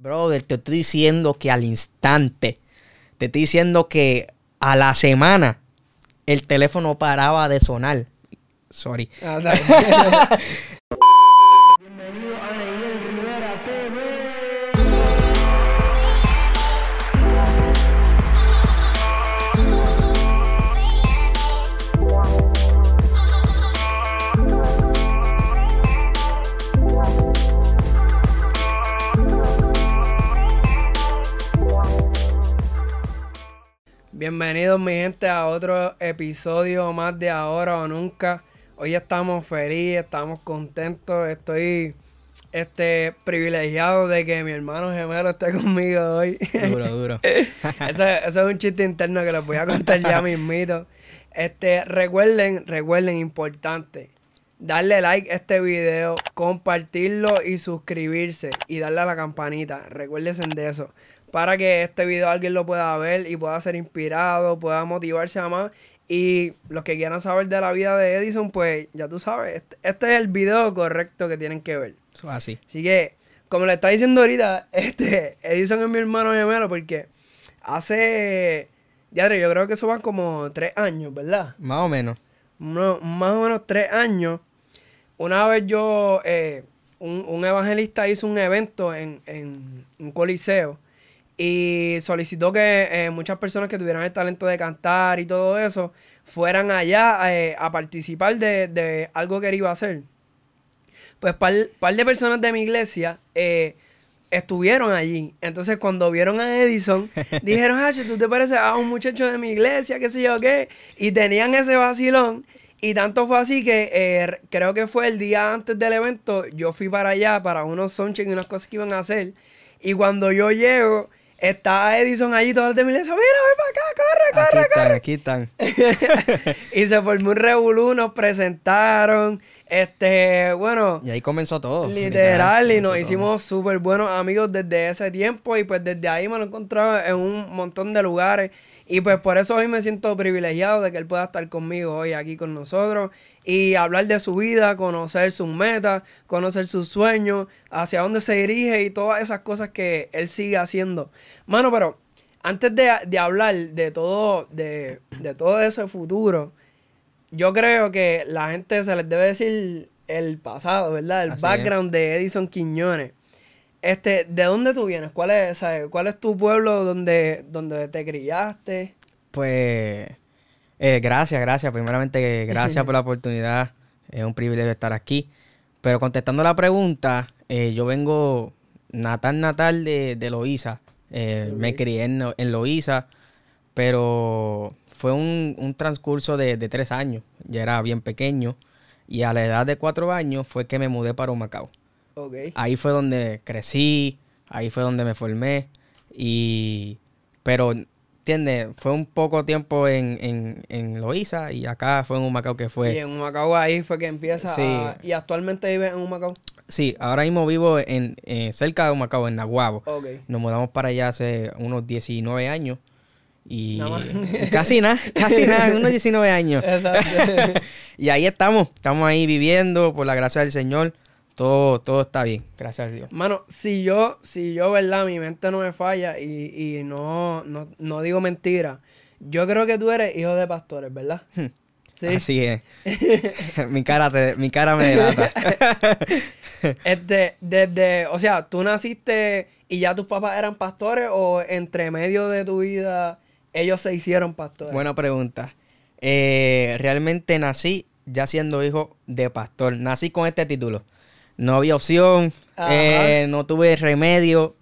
Brother, te estoy diciendo que al instante, te estoy diciendo que a la semana el teléfono paraba de sonar. Sorry. Bienvenidos mi gente a otro episodio más de Ahora o Nunca. Hoy estamos felices, estamos contentos, estoy este privilegiado de que mi hermano gemelo esté conmigo hoy. Duro, duro. eso, eso es un chiste interno que les voy a contar ya mismito. Este, recuerden, recuerden, importante, darle like a este video, compartirlo y suscribirse y darle a la campanita. Recuérdense de eso. Para que este video alguien lo pueda ver y pueda ser inspirado, pueda motivarse a más. Y los que quieran saber de la vida de Edison, pues ya tú sabes, este, este es el video correcto que tienen que ver. Así. Así que, como le está diciendo ahorita, este, Edison es mi hermano gemelo porque hace, ya yo creo que eso van como tres años, ¿verdad? Más o menos. Uno- más o menos tres años. Una vez yo, eh, un, un evangelista hizo un evento en, en un coliseo y solicitó que eh, muchas personas que tuvieran el talento de cantar y todo eso fueran allá eh, a participar de, de algo que él iba a hacer. Pues par, par de personas de mi iglesia eh, estuvieron allí. Entonces cuando vieron a Edison, dijeron, Hacho, tú te pareces a un muchacho de mi iglesia, qué sé yo qué. Y tenían ese vacilón. Y tanto fue así que eh, creo que fue el día antes del evento, yo fui para allá para unos sonches y unas cosas que iban a hacer. Y cuando yo llego, está Edison allí, todos los de mira, ven para acá, corre, corre, Aquí están, aquí están. y se formó un revolú, nos presentaron. Este, bueno, Y ahí comenzó todo. literal, y nos hicimos súper buenos amigos desde ese tiempo. Y pues desde ahí me lo he encontrado en un montón de lugares. Y pues por eso hoy me siento privilegiado de que él pueda estar conmigo hoy aquí con nosotros. Y hablar de su vida, conocer sus metas, conocer sus sueños, hacia dónde se dirige y todas esas cosas que él sigue haciendo. Mano, pero antes de, de hablar de todo, de, de todo ese futuro, yo creo que la gente se les debe decir el pasado, ¿verdad? El Así es. background de Edison Quiñones. Este, ¿de dónde tú vienes? ¿Cuál es, sabes, cuál es tu pueblo donde, donde te criaste? Pues, eh, gracias, gracias. Primeramente, gracias por la oportunidad. Es un privilegio estar aquí. Pero contestando la pregunta, eh, yo vengo natal, natal de, de Loíza. Eh, Me crié en, en Loíza, pero fue un, un transcurso de, de tres años. Ya era bien pequeño. Y a la edad de cuatro años fue que me mudé para Humacao. Ahí fue donde crecí, ahí fue donde me formé. Y, pero, ¿entiendes? Fue un poco tiempo en, en, en Loíza y acá fue en Humacao que fue. Y en Humacao ahí fue que empieza Sí. a- Y actualmente vives en Humacao. Sí, ahora mismo vivo en, eh, cerca de Humacao, en Naguabo. Ok. Nos mudamos para allá hace unos 19 años. Y Nada más. casi nada, casi nada, unos 19 años. Exacto. Y ahí estamos, estamos ahí viviendo, por la gracia del Señor. Todo, todo está bien, gracias a Dios. Mano, si yo, si yo, ¿verdad? Mi mente no me falla y, y no, no, no digo mentira. Yo creo que tú eres hijo de pastores, ¿verdad? Sí. Así es. mi, cara te- mi cara me delata. Este, desde, o sea, tú naciste y ya tus papás eran pastores o entre medio de tu vida ellos se hicieron pastores. Buena pregunta. Eh, realmente nací ya siendo hijo de pastor. Nací con este título. No había opción, eh, no tuve remedio.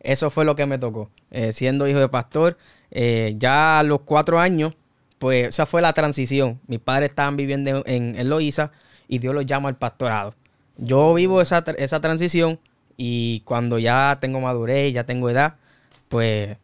Eso fue lo que me tocó. Eh, siendo hijo de pastor, eh, ya a los cuatro años, pues esa fue la transición. Mis padres estaban viviendo en, en Loíza y Dios los llama al pastorado. Yo vivo esa, esa transición y cuando ya tengo madurez, ya tengo edad, pues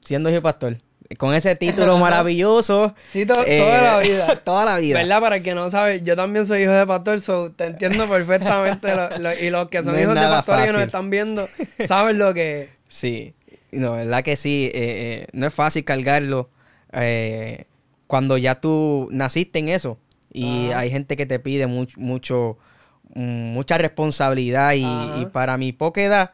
siendo hijo de pastor, con ese título maravilloso. Sí, to- eh, toda la vida. toda la vida. ¿Verdad? Para el que no sabe, yo también soy hijo de pastor, so te entiendo perfectamente. lo- lo- y los que son No hijos de pastor y nos están viendo, saben lo que. Sí, no, verdad que sí. eh, eh, no es fácil cargarlo eh, cuando ya tú naciste en eso. Y hay gente que te pide much- mucho, mucha responsabilidad. Y, y para mi poca edad,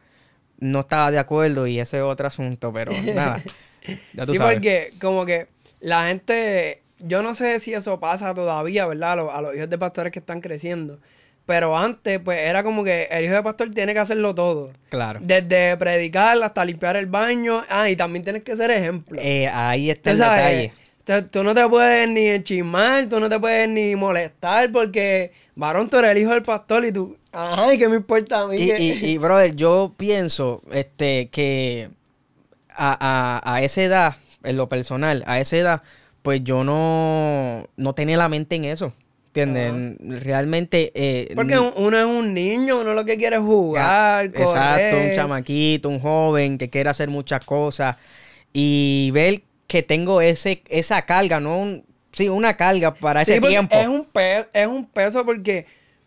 no estaba de acuerdo y ese es otro asunto, pero nada. Ya tú sí, sabes. porque como que la gente, yo no sé si eso pasa todavía, ¿verdad? A los, a los hijos de pastores que están creciendo. Pero antes, pues era como que el hijo de pastor tiene que hacerlo todo. Claro. Desde predicar hasta limpiar el baño. Ah, y también tienes que ser ejemplo. Eh, ahí está el detalle. te- tú no te puedes ni enchismar, tú no te puedes ni molestar porque, varón, tú eres el hijo del pastor y tú, ay, ¿qué me importa a mí? Y, y, y, brother, yo pienso este, que a, a, a esa edad, en lo personal, a esa edad, pues yo no, no tenía la mente en eso. ¿Entiendes? Realmente. eh, porque un- uno es un niño, uno lo que quiere es jugar. Exacto, un chamaquito, un joven que quiere hacer muchas cosas. Y ver que tengo ese, esa carga, ¿no? Un, sí, una carga para Sí, ese tiempo. Es un, pe- es un peso porque,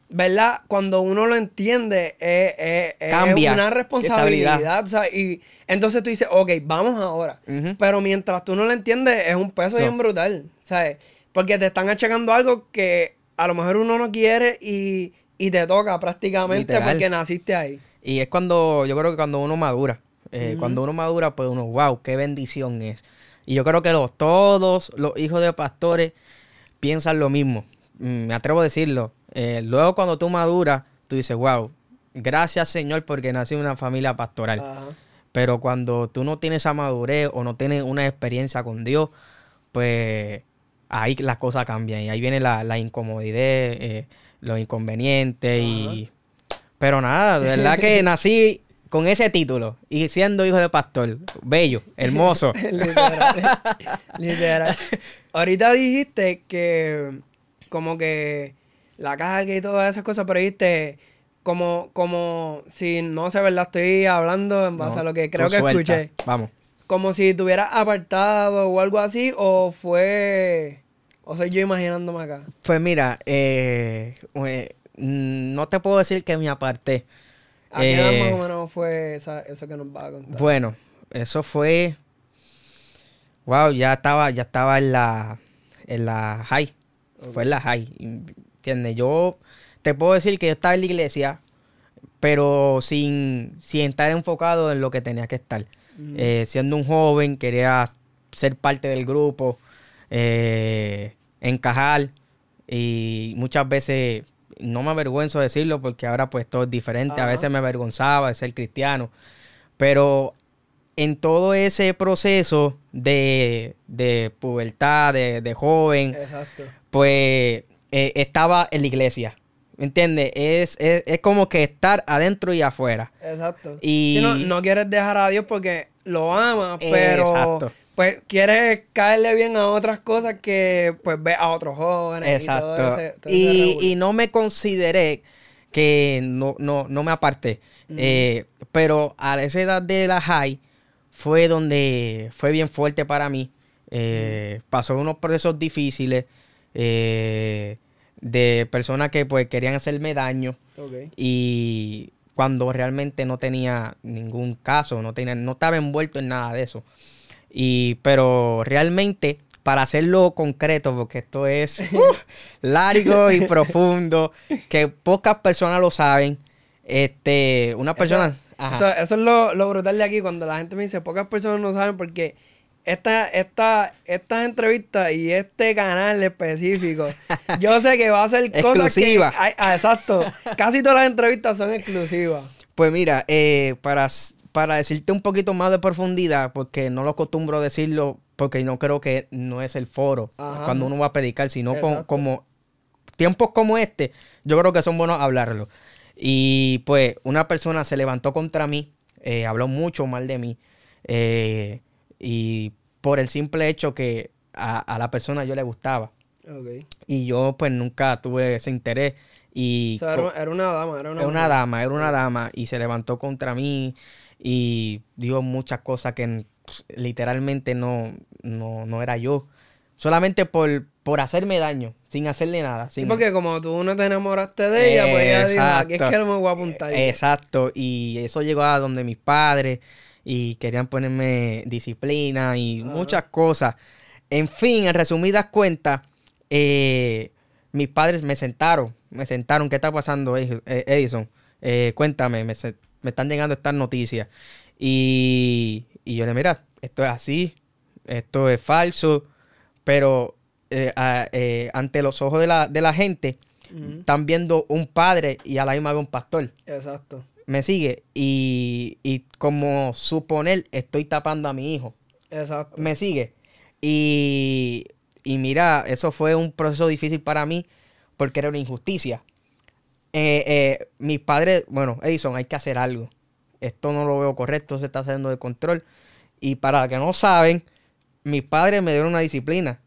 ¿verdad? Cuando uno lo entiende, es, es- es Cambia. una Qué responsabilidad. o sea, y entonces tú dices, ok, vamos ahora. Pero mientras tú no lo entiendes, es un peso So. bien brutal, ¿sabes? Porque te están achacando algo que a lo mejor uno no quiere y, y te toca prácticamente Literal. porque naciste ahí. Y es cuando, yo creo que cuando uno madura, eh, cuando uno madura, pues uno, wow, qué bendición es. Y yo creo que los, todos los hijos de pastores piensan lo mismo. Mm, Me atrevo a decirlo. Eh, luego cuando tú maduras, tú dices, wow, gracias Señor porque nací en una familia pastoral. Ajá. Pero cuando tú no tienes esa madurez o no tienes una experiencia con Dios, pues ahí las cosas cambian y ahí viene la, la incomodidad, eh, los inconvenientes y... Pero nada, de verdad que nací con ese título y siendo hijo de pastor, bello, hermoso. Literal. Literal. Ahorita dijiste que como que la carga y todas esas cosas, pero dijiste como, como si no sé, ¿verdad? Estoy hablando en base No, a lo que creo que suelta. escuché. Vamos. Como si tuvieras apartado o algo así, o fue. O soy yo imaginándome acá. Pues mira, eh, eh, no te puedo decir que me aparté. ¿A qué edad Eh, más o menos fue esa- eso que nos va a contar? Bueno, eso fue. Wow, ya estaba, ya estaba en la, en la high. Fue en la high. ¿Entiendes? Yo te puedo decir que yo estaba en la iglesia, pero sin, sin estar enfocado en lo que tenía que estar. Eh, siendo un joven, quería ser parte del grupo, eh, encajar. Y muchas veces, no me avergüenzo de decirlo porque ahora pues todo es diferente. A veces me avergonzaba de ser cristiano. Pero en todo ese proceso de, de pubertad, de, de joven, Exacto. pues eh, estaba en la iglesia. ¿Me entiendes? Es, es, es como que estar adentro y afuera. Exacto. Y- Si no, no quieres dejar a Dios porque lo amas, Eh, pero exacto. pues quieres caerle bien a otras cosas que pues ve a otros jóvenes. Exacto. Y, todo ese- todo ese Y, no me consideré que no, no, no me aparté. Eh, pero a esa edad de la high fue donde fue bien fuerte para mí. Eh, Pasó unos procesos difíciles eh, de personas que pues querían hacerme daño y cuando realmente no tenía ningún caso, no tenía, no estaba envuelto en nada de eso. Y, pero realmente, para hacerlo concreto, porque esto es largo y profundo, que pocas personas lo saben. Este, una persona. ajá. Eso, eso es lo, lo brutal de aquí cuando la gente me dice, pocas personas no saben porque esta, esta, estas entrevistas y este canal específico, yo sé que va a ser cosas Exclusiva. que... ay, ah, exacto. Casi todas las entrevistas son exclusivas. Pues mira, eh, para, para decirte un poquito más de profundidad, porque no lo acostumbro a decirlo, porque no creo que no es el foro Ajá. cuando uno va a predicar, sino con- como tiempos como este, yo creo que son buenos hablarlo. Y pues una persona se levantó contra mí, eh, habló mucho mal de mí, eh, y por el simple hecho que a, a la persona yo le gustaba. Y yo pues nunca tuve ese interés. Y O sea, era, era una dama, era una, era una dama, era una dama y se levantó contra mí y dijo muchas cosas que literalmente no, no, no era yo. Solamente por, por hacerme daño, sin hacerle nada. Sí, porque como tú no te enamoraste de ella, pues ella dijo, aquí es que no me voy a apuntar. Exacto, y eso llegó a donde mis padres y querían ponerme disciplina y muchas cosas. En fin, en resumidas cuentas, eh, mis padres me sentaron, me sentaron, ¿qué está pasando, eh, Edison? Eh, cuéntame, me están llegando estas noticias. Y, y yo le mira, esto es así, esto es falso, pero eh, a- eh, ante los ojos de la, de la gente están viendo un padre y a la misma vez un pastor. Exacto. Me sigue. Y, y como suponer, estoy tapando a mi hijo. Exacto. Me sigue. Y, y mira, eso fue un proceso difícil para mí porque era una injusticia. Eh, eh, mis padres, bueno, Edison, hay que hacer algo. Esto no lo veo correcto, se está haciendo de control. Y para los que no saben, mis padres me dieron una disciplina.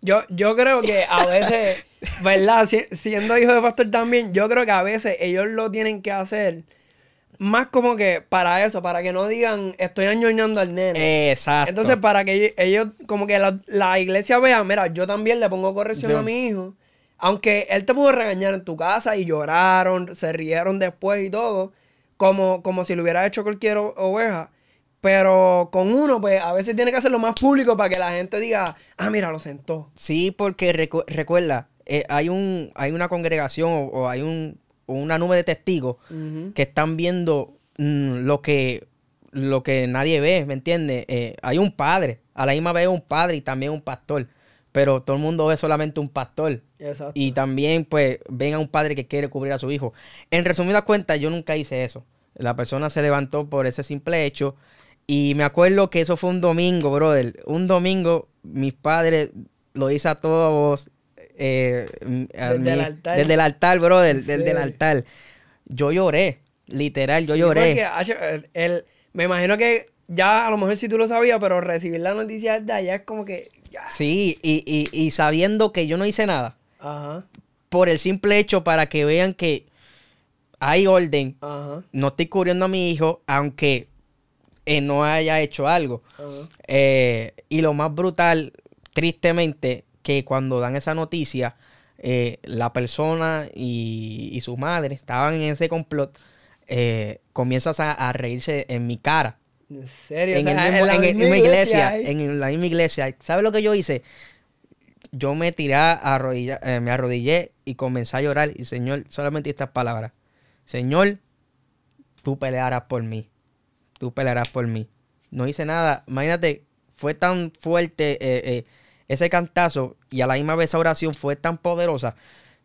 Yo, yo creo que a veces, ¿verdad? Si- siendo hijo de pastor también, yo creo que a veces ellos lo tienen que hacer más como que para eso, para que no digan estoy añoñando al nene. Exacto. Entonces, para que ellos, como que la, la iglesia vea, mira, yo también le pongo corrección Sí. a mi hijo. Aunque él te pudo regañar en tu casa y lloraron, se rieron después y todo, como, como si lo hubiera hecho cualquier oveja. Pero con uno, pues a veces tiene que hacerlo más público para que la gente diga, ah, mira, lo sentó. Sí, porque recu- recuerda, eh, hay un hay una congregación o, o hay un, una nube de testigos que están viendo mm, lo que lo que nadie ve, ¿me entiendes? Eh, hay un padre, a la misma vez un padre y también un pastor, pero todo el mundo ve solamente un pastor. Exacto. Y también, pues, ven a un padre que quiere cubrir a su hijo. En resumidas cuentas, yo nunca hice eso. La persona se levantó por ese simple hecho. Y me acuerdo que eso fue un domingo, brother. Un domingo, mis padres lo hice a todos. Eh, Desde mí- el altar. Desde el altar, brother. ¿En Desde el altar. Yo lloré. Literal, yo Sí, lloré. porque, el- me imagino que ya a lo mejor si tú lo sabías, pero recibir la noticia de allá es como que. ya. Sí, y, y, y sabiendo que yo no hice nada. Ajá, Por el simple hecho para que vean que hay orden. ajá, no estoy cubriendo a mi hijo, aunque eh, no haya hecho algo. ajá. Eh, y lo más brutal, tristemente, que cuando dan esa noticia, eh, la persona y, y su madre estaban en ese complot, eh, comienzas a, a reírse en mi cara. En serio, En, o el la en misma iglesia, en la misma iglesia. ¿Sabes lo que yo hice? Yo me tiré a arrodillar, eh, me arrodillé y comencé a llorar. Y Señor, solamente estas palabras. Señor, tú pelearás por mí. Tú pelearás por mí. No hice nada. Imagínate, fue tan fuerte eh, eh, ese cantazo y a la misma vez esa oración fue tan poderosa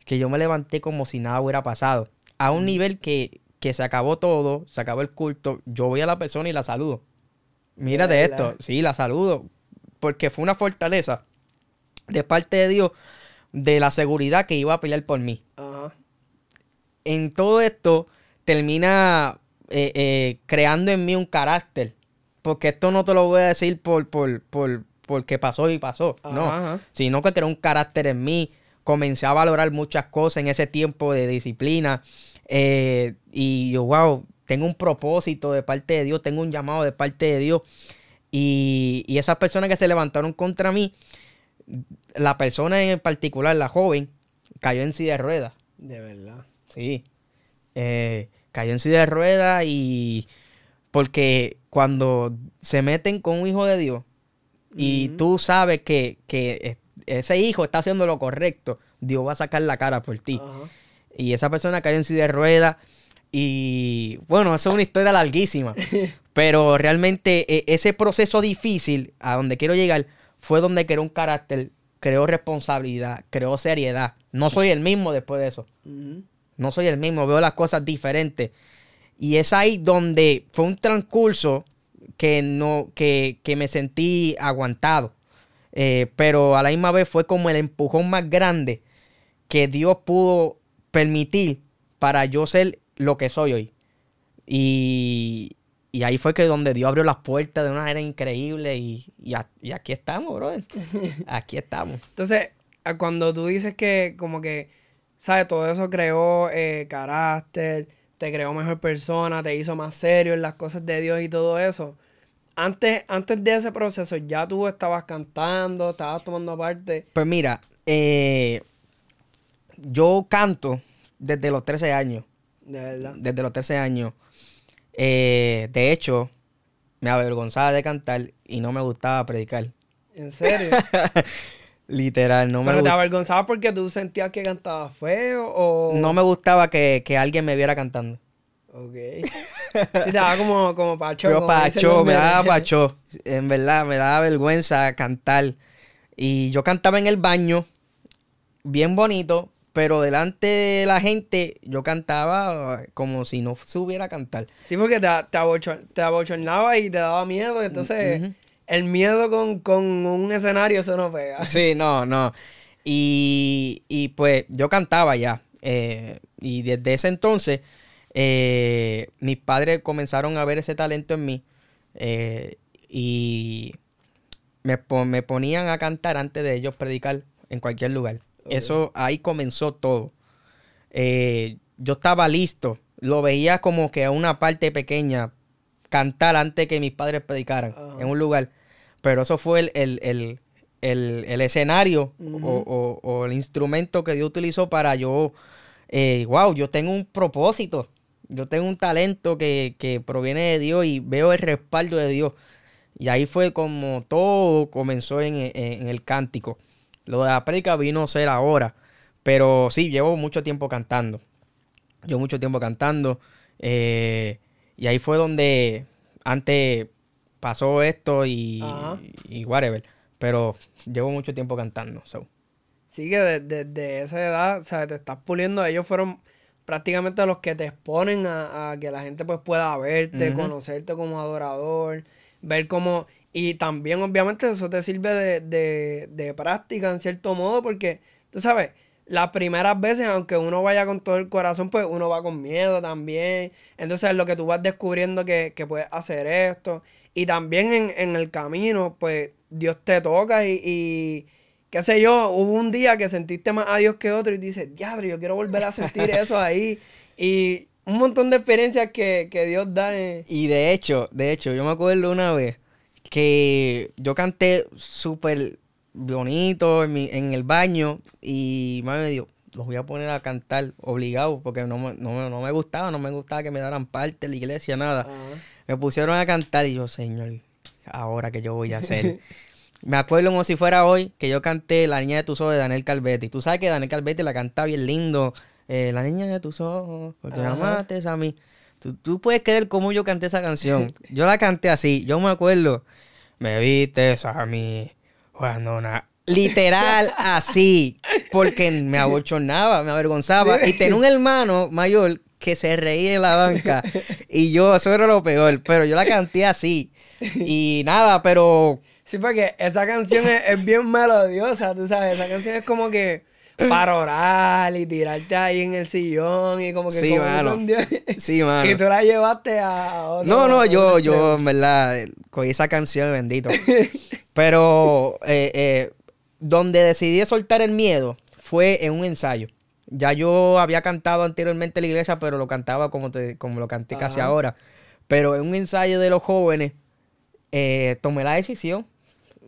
que yo me levanté como si nada hubiera pasado. A un nivel que, que se acabó todo, se acabó el culto. Yo voy a la persona y la saludo. Mírate esto. Sí, la saludo. Porque fue una fortaleza de parte de Dios de la seguridad que iba a pelear por mí en todo esto termina eh, eh, creando en mí un carácter. Porque esto no te lo voy a decir por, por, por, porque pasó y pasó. Ajá, no. ajá. Sino que creó un carácter en mí. Comencé a valorar muchas cosas en ese tiempo de disciplina. eh, y yo, wow, tengo un propósito de parte de Dios, tengo un llamado de parte de Dios. Y, y esas personas que se levantaron contra mí, la persona en particular, la joven, cayó en silla de ruedas. De verdad. Sí. Eh, cayó en silla de ruedas y porque cuando se meten con un hijo de Dios y tú sabes que, que es- ese hijo está haciendo lo correcto, Dios va a sacar la cara por ti. Y esa persona cayó en silla de ruedas y bueno, eso es una historia larguísima. pero realmente eh, ese proceso difícil a donde quiero llegar fue donde creó un carácter, creó responsabilidad, creó seriedad. No soy el mismo después de eso. No soy el mismo, veo las cosas diferentes. Y es ahí donde fue un transcurso que no, que, que me sentí aguantado. Eh, pero a la misma vez fue como el empujón más grande que Dios pudo permitir para yo ser lo que soy hoy. Y, y ahí fue que donde Dios abrió las puertas de una manera increíble y, y, a- y aquí estamos, brother. Aquí estamos. Entonces, cuando tú dices que como que, ¿sabes? Todo eso creó eh, carácter, te creó mejor persona, te hizo más serio en las cosas de Dios y todo eso. Antes, antes de ese proceso, ya tú estabas cantando, estabas tomando parte. Pues mira, eh, yo canto desde los 13 años. De verdad. Desde los 13 años. Eh, de hecho, me avergonzaba de cantar y no me gustaba predicar. En serio. Literal, no me, Pero te gust- avergonzabas porque tú sentías que cantabas feo o... no me gustaba que, que alguien me viera cantando. Ok. Sí, te daba como, como pacho. Yo como pacho, me daba pacho. En verdad, me daba vergüenza cantar. Y yo cantaba en el baño, bien bonito, pero delante de la gente yo cantaba como si no supiera cantar. Sí, porque te, te, abochor- te abochornaba y te daba miedo. Entonces, Ujú. El miedo con, con un escenario, eso no pega. Sí, no, no. Y, y pues yo cantaba ya. eh, y desde ese entonces, eh, mis padres comenzaron a ver ese talento en mí. eh, y me, me ponían a cantar antes de ellos predicar en cualquier lugar. Eso ahí comenzó todo. Yo estaba listo. Lo veía como que a una parte pequeña cantar antes que mis padres predicaran en un lugar. Pero eso fue el, el, el- el- el escenario o, o- o el instrumento que Dios utilizó para yo, eh, wow, yo tengo un propósito. Yo tengo un talento que, que proviene de Dios y veo el respaldo de Dios. Y ahí fue como todo comenzó en, en- en el cántico. Lo de la prédica vino a ser ahora. Pero sí, llevo mucho tiempo cantando. Llevo mucho tiempo cantando. eh, y ahí fue donde antes pasó esto y, y whatever. Pero llevo mucho tiempo cantando. so. Sí, que desde desde esa edad, o sea, te estás puliendo. Ellos fueron prácticamente los que te exponen a, a que la gente pues pueda verte, conocerte como adorador, ver cómo... Y también, obviamente, eso te sirve de, de, de práctica en cierto modo, porque, tú sabes, las primeras veces, aunque uno vaya con todo el corazón, pues uno va con miedo también. Entonces, lo que tú vas descubriendo que, que puedes hacer esto. Y también en, en el camino, pues Dios te toca y, y qué sé yo, hubo un día que sentiste más a Dios que otro y dices, diadre, yo quiero volver a sentir eso ahí. Y un montón de experiencias que, que Dios da. en- Y de hecho, de hecho, yo me acuerdo una vez que yo canté súper bonito en, mi- en el baño y mami me dijo, los voy a poner a cantar obligado porque no me, no, no me gustaba, no me gustaba que me daran parte en la iglesia, nada. Me pusieron a cantar y yo, señor, ahora que yo voy a hacer. Me acuerdo como si fuera hoy que yo canté La niña de tus ojos de Daniel Calvetti. Tú sabes que Daniel Calvetti la canta bien lindo. eh, la niña de tus ojos, porque me Ajá. amaste a mí. Tú, tú puedes creer cómo yo canté esa canción. Yo la canté así. Yo me acuerdo. Me viste a mí cuando na-". Literal así. Porque me abochornaba, me avergonzaba. Sí. Y tenía un hermano mayor que se reía en la banca. Y yo, eso era lo peor. Pero yo la canté así. Y nada, pero Sí, porque esa canción es, es bien melodiosa, tú sabes, esa canción es como que para orar y tirarte ahí en el sillón y como que Sí, como mano. sí, mano. Y tú la llevaste a otro. No, no, yo, yo, en verdad, eh, cogí esa canción, bendito. Pero eh, eh, donde decidí soltar el miedo fue en un ensayo. Ya yo había cantado anteriormente en la iglesia, pero lo cantaba como, te, como lo canté casi ahora. Pero en un ensayo de los jóvenes, eh, tomé la decisión.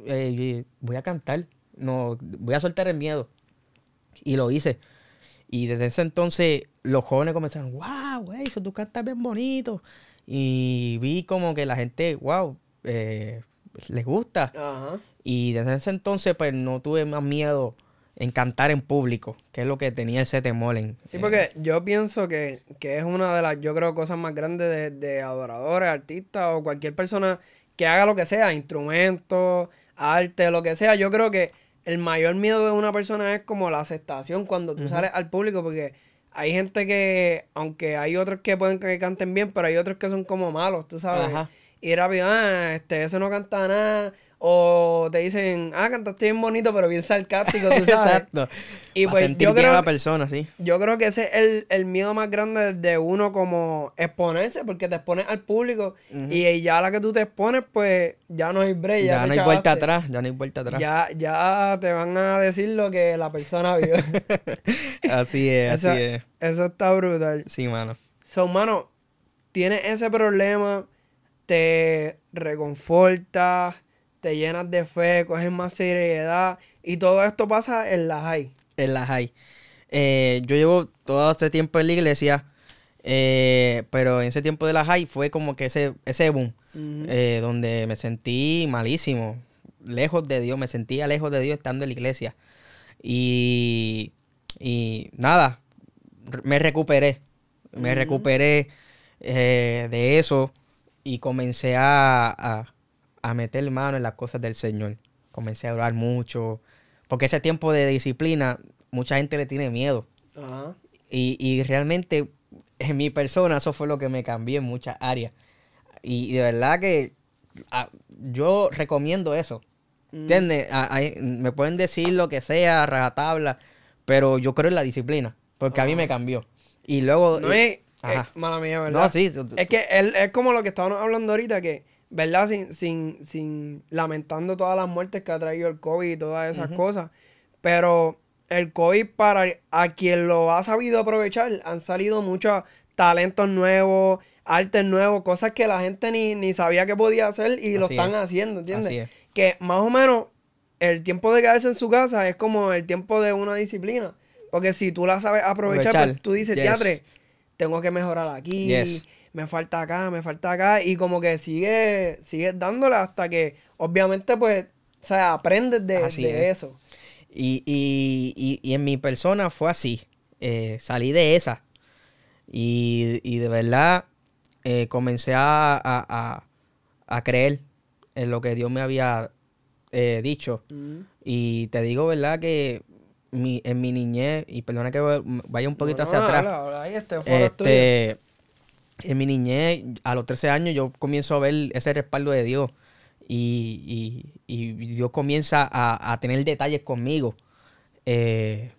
eh, voy a cantar. No, voy a soltar el miedo. Y lo hice. Y desde ese entonces los jóvenes comenzaron, wow, güey, eso tú cantas bien bonito. Y vi como que la gente, wow, eh, les gusta. Ajá. Y desde ese entonces pues no tuve más miedo en cantar en público, que es lo que tenía ese temor en... Sí, eh, porque yo pienso que, que es una de las, yo creo, cosas más grandes de, de adoradores, artistas o cualquier persona que haga lo que sea, instrumentos, arte, lo que sea. Yo creo que el mayor miedo de una persona es como la aceptación cuando tú sales al público, porque hay gente que, aunque hay otros que pueden que canten bien, pero hay otros que son como malos, tú sabes. Ajá. Y rápido, ah, este, ese no canta nada. O te dicen, ah, cantaste bien bonito, pero bien sarcástico, tú sabes. Exacto. Y Pa' pues sentir yo bien a la persona, sí. yo creo que ese es el, el miedo más grande de uno como exponerse, porque te expones al público y ya a la que tú te expones, pues ya no hay break. Ya, no hay vuelta atrás, ya no hay vuelta atrás. Ya, ya te van a decir lo que la persona vio. así es, Eso- así es. Eso está brutal. Sí, mano. So, mano, tienes ese problema, te reconfortas, te llenas de fe, coges más seriedad y todo esto pasa en la high. En la high. Eh, yo llevo todo este tiempo en la iglesia, eh, pero en ese tiempo de la high fue como que ese, ese boom, eh, donde me sentí malísimo, lejos de Dios, me sentía lejos de Dios estando en la iglesia. Y, y nada, me recuperé, me recuperé, de eso y comencé a, a, a meter mano en las cosas del Señor. Comencé a orar mucho, porque ese tiempo de disciplina, mucha gente le tiene miedo. Y, y realmente en mi persona eso fue lo que me cambió en muchas áreas. Y, de verdad que ah, yo recomiendo eso. Mm. ¿Entiendes? A- hay- me pueden decir lo que sea, rajatabla, pero yo creo en la disciplina, porque a mí me cambió. Y luego... No es. Eh, mala mía, ¿verdad? No, sí. Es que él, es como lo que estábamos hablando ahorita, que, ¿verdad? Sin, sin, sin lamentando todas las muertes que ha traído el COVID y todas esas cosas. Pero el COVID, para a quien lo ha sabido aprovechar, han salido muchos talentos nuevos, artes nuevos, cosas que la gente ni, ni sabía que podía hacer y lo están es. haciendo, ¿entiendes? Así es. Que más o menos el tiempo de quedarse en su casa es como el tiempo de una disciplina. Porque si tú la sabes aprovechar, Aprovechar. pues tú dices, Yes. teatre, tengo que mejorar aquí, Yes. me falta acá, me falta acá, y como que sigue, sigues dándole hasta que, obviamente, pues, o sea, aprendes de, Así de es. eso. Y, y, y, y en mi persona fue así. Eh, salí de esa. Y, y de verdad eh, comencé a, a, a- a creer en lo que Dios me había eh, dicho. Y te digo, ¿verdad? Que mi, en mi niñez, y perdona que vaya un poquito No, hacia atrás. ahí este. Este, en mi niñez, a los 13 años, yo comienzo a ver ese respaldo de Dios. Y, y- y Dios comienza a, a tener detalles conmigo. Eh,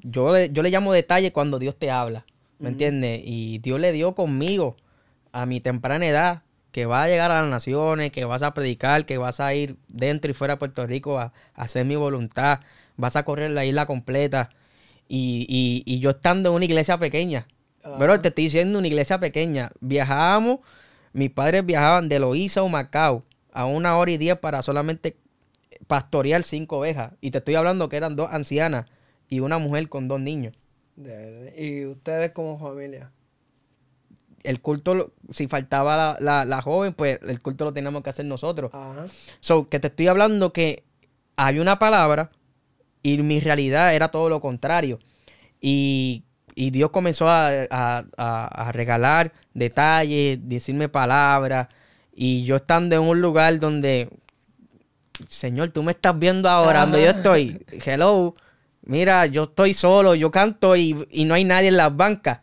yo, le, yo le llamo detalles cuando Dios te habla. ¿Me Ujú. entiendes? Y Dios le dio conmigo a mi temprana edad que vas a llegar a las naciones, que vas a predicar, que vas a ir dentro y fuera de Puerto Rico a, a hacer mi voluntad, vas a correr la isla completa. Y, y- y yo estando en una iglesia pequeña, Ajá. pero te estoy diciendo una iglesia pequeña, viajábamos, mis padres viajaban de Loíza a Macao a una hora y diez para solamente pastorear cinco ovejas. Y te estoy hablando que eran dos ancianas y una mujer con dos niños. Y ustedes como familia. El culto, si faltaba la, la- la joven, pues el culto lo teníamos que hacer nosotros. Ajá. So, que te estoy hablando que hay una palabra y mi realidad era todo lo contrario. Y, y Dios comenzó a, a- a- a regalar detalles, decirme palabras. Y yo estando en un lugar donde, Señor, tú me estás viendo ahora, donde yo estoy. Hello, mira, yo estoy solo, yo canto y, y no hay nadie en las bancas.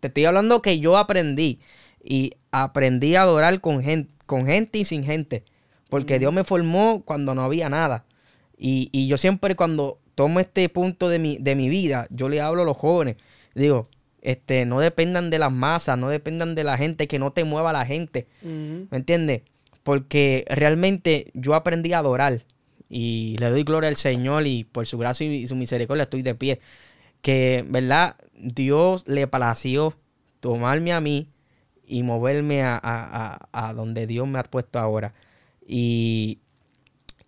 Te estoy hablando que yo aprendí. Y aprendí a adorar con gente, con gente y sin gente. Porque Dios me formó cuando no había nada. Y, y yo siempre cuando tomo este punto de mi, de mi vida, yo le hablo a los jóvenes. Digo, este, no dependan de las masas, no dependan de la gente, que no te mueva la gente. ¿Me entiendes? Porque realmente yo aprendí a adorar. Y le doy gloria al Señor y por su gracia y su misericordia estoy de pie. Que, ¿verdad? Dios le plació tomarme a mí y moverme a, a- a- a donde Dios me ha puesto ahora. Y,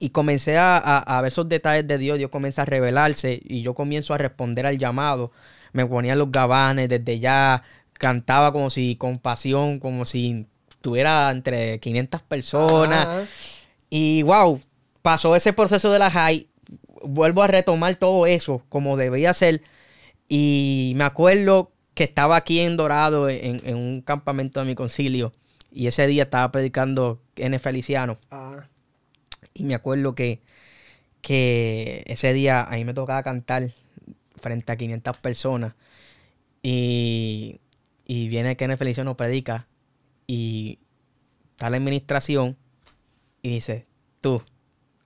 y comencé a, a- a ver esos detalles de Dios. Dios comienza a revelarse y yo comienzo a responder al llamado. Me ponía los gabanes desde ya. Cantaba como si con pasión, como si tuviera entre 500 personas. Y wow, pasó ese proceso de la high. Vuelvo a retomar todo eso como debía ser. Y me acuerdo que estaba aquí en Dorado en, en un campamento de mi concilio. Y ese día estaba predicando N. Feliciano. Ajá. Y me acuerdo que, que ese día a mí me tocaba cantar frente a 500 personas. Y, y viene Kenneth Feliciano, predica. Y está la administración. Y dice, tú,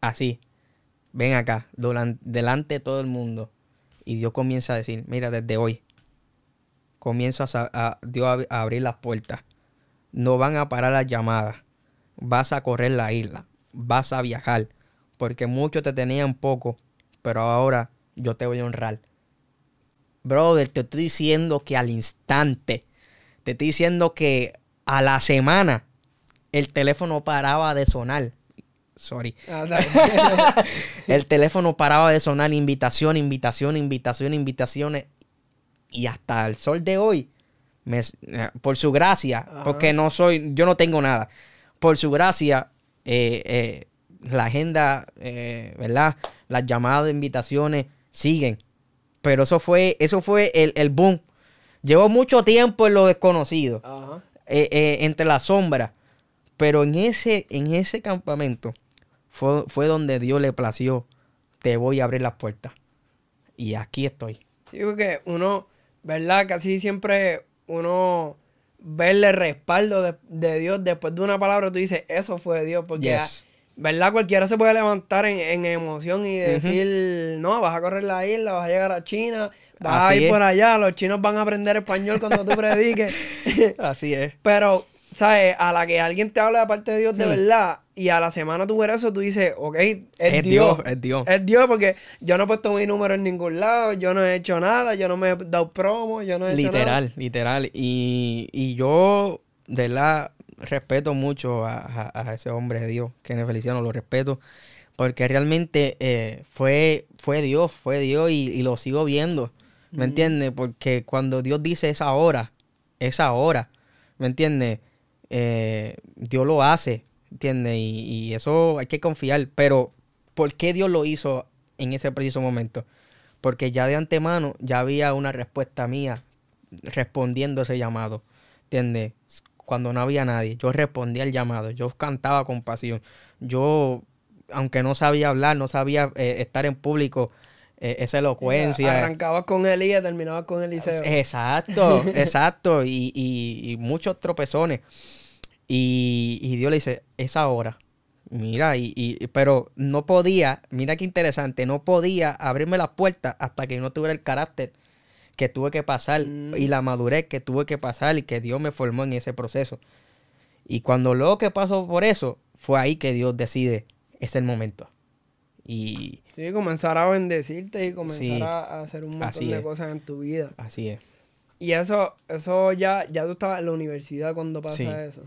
así, ven acá, delante de todo el mundo. Y Dios comienza a decir, mira, desde hoy, comienza a, a- Dios a abrir las puertas. No van a parar las llamadas. Vas a correr la isla. Vas a viajar. Porque muchos te tenían poco. Pero ahora yo te voy a honrar. Brother, te estoy diciendo que al instante. Te estoy diciendo que a la semana el teléfono paraba de sonar. Sorry. Ah. El teléfono paraba de sonar, invitación, invitación, invitación, invitaciones. Y hasta el sol de hoy, me- eh, por su gracia, Ajá. porque no soy, yo no tengo nada. Por su gracia, eh, eh, la agenda, eh, ¿verdad? Las llamadas de invitaciones siguen. Pero eso fue, eso fue el, el boom. Llevo mucho tiempo en lo desconocido. Ajá. entre la sombra. Pero en ese, en ese campamento fue, fue donde Dios le plació, te voy a abrir las puertas. Y aquí estoy. Sí, porque uno, ¿verdad? Casi siempre uno verle respaldo de, de Dios después de una palabra, tú dices, eso fue de Dios, porque, Yes. ¿verdad? Cualquiera se puede levantar en, en emoción y decir, no, vas a correr la isla, vas a llegar a China, vas a ir es. por allá, los chinos van a aprender español cuando tú prediques. Así es. Pero, ¿sabes? A la que alguien te habla de parte de Dios de verdad y a la semana tú ver eso, tú dices, ok, es, Es Dios. Dios, es Dios. Es Dios porque yo no he puesto mi número en ningún lado, yo no he hecho nada, yo no me he dado promo, yo no he hecho nada. Literal, literal. Y, y yo, de verdad, respeto mucho a, a- a ese hombre de Dios, que en Feliciano lo respeto, porque realmente eh, fue, fue Dios, fue Dios y, y lo sigo viendo, ¿me entiendes? Porque cuando Dios dice es ahora, es ahora, ¿me entiendes? Eh, Dios lo hace, ¿entiendes? Y, eso hay que confiar, pero ¿por qué Dios lo hizo en ese preciso momento? Porque ya de antemano ya había una respuesta mía respondiendo ese llamado, ¿entiendes? Cuando no había nadie, yo respondía al llamado, yo cantaba con pasión, yo, aunque no sabía hablar, no sabía eh, estar en público, eh, esa elocuencia. Arrancabas con Elías, terminabas con Eliseo. Exacto, exacto. Y, y- y muchos tropezones. Y, y Dios le dice, es ahora. Mira, y, y- pero no podía, mira qué interesante, no podía abrirme las puertas hasta que no tuviera el carácter que tuve que pasar Mm. y la madurez que tuve que pasar y que Dios me formó en ese proceso. Y cuando luego que pasó por eso, fue ahí que Dios decide, es el momento. Y Sí, comenzar a bendecirte y comenzar Sí, a, hacer un montón de es. cosas en tu vida. así es. Y eso, eso ya, ya tú estabas en la universidad cuando pasa Sí. eso.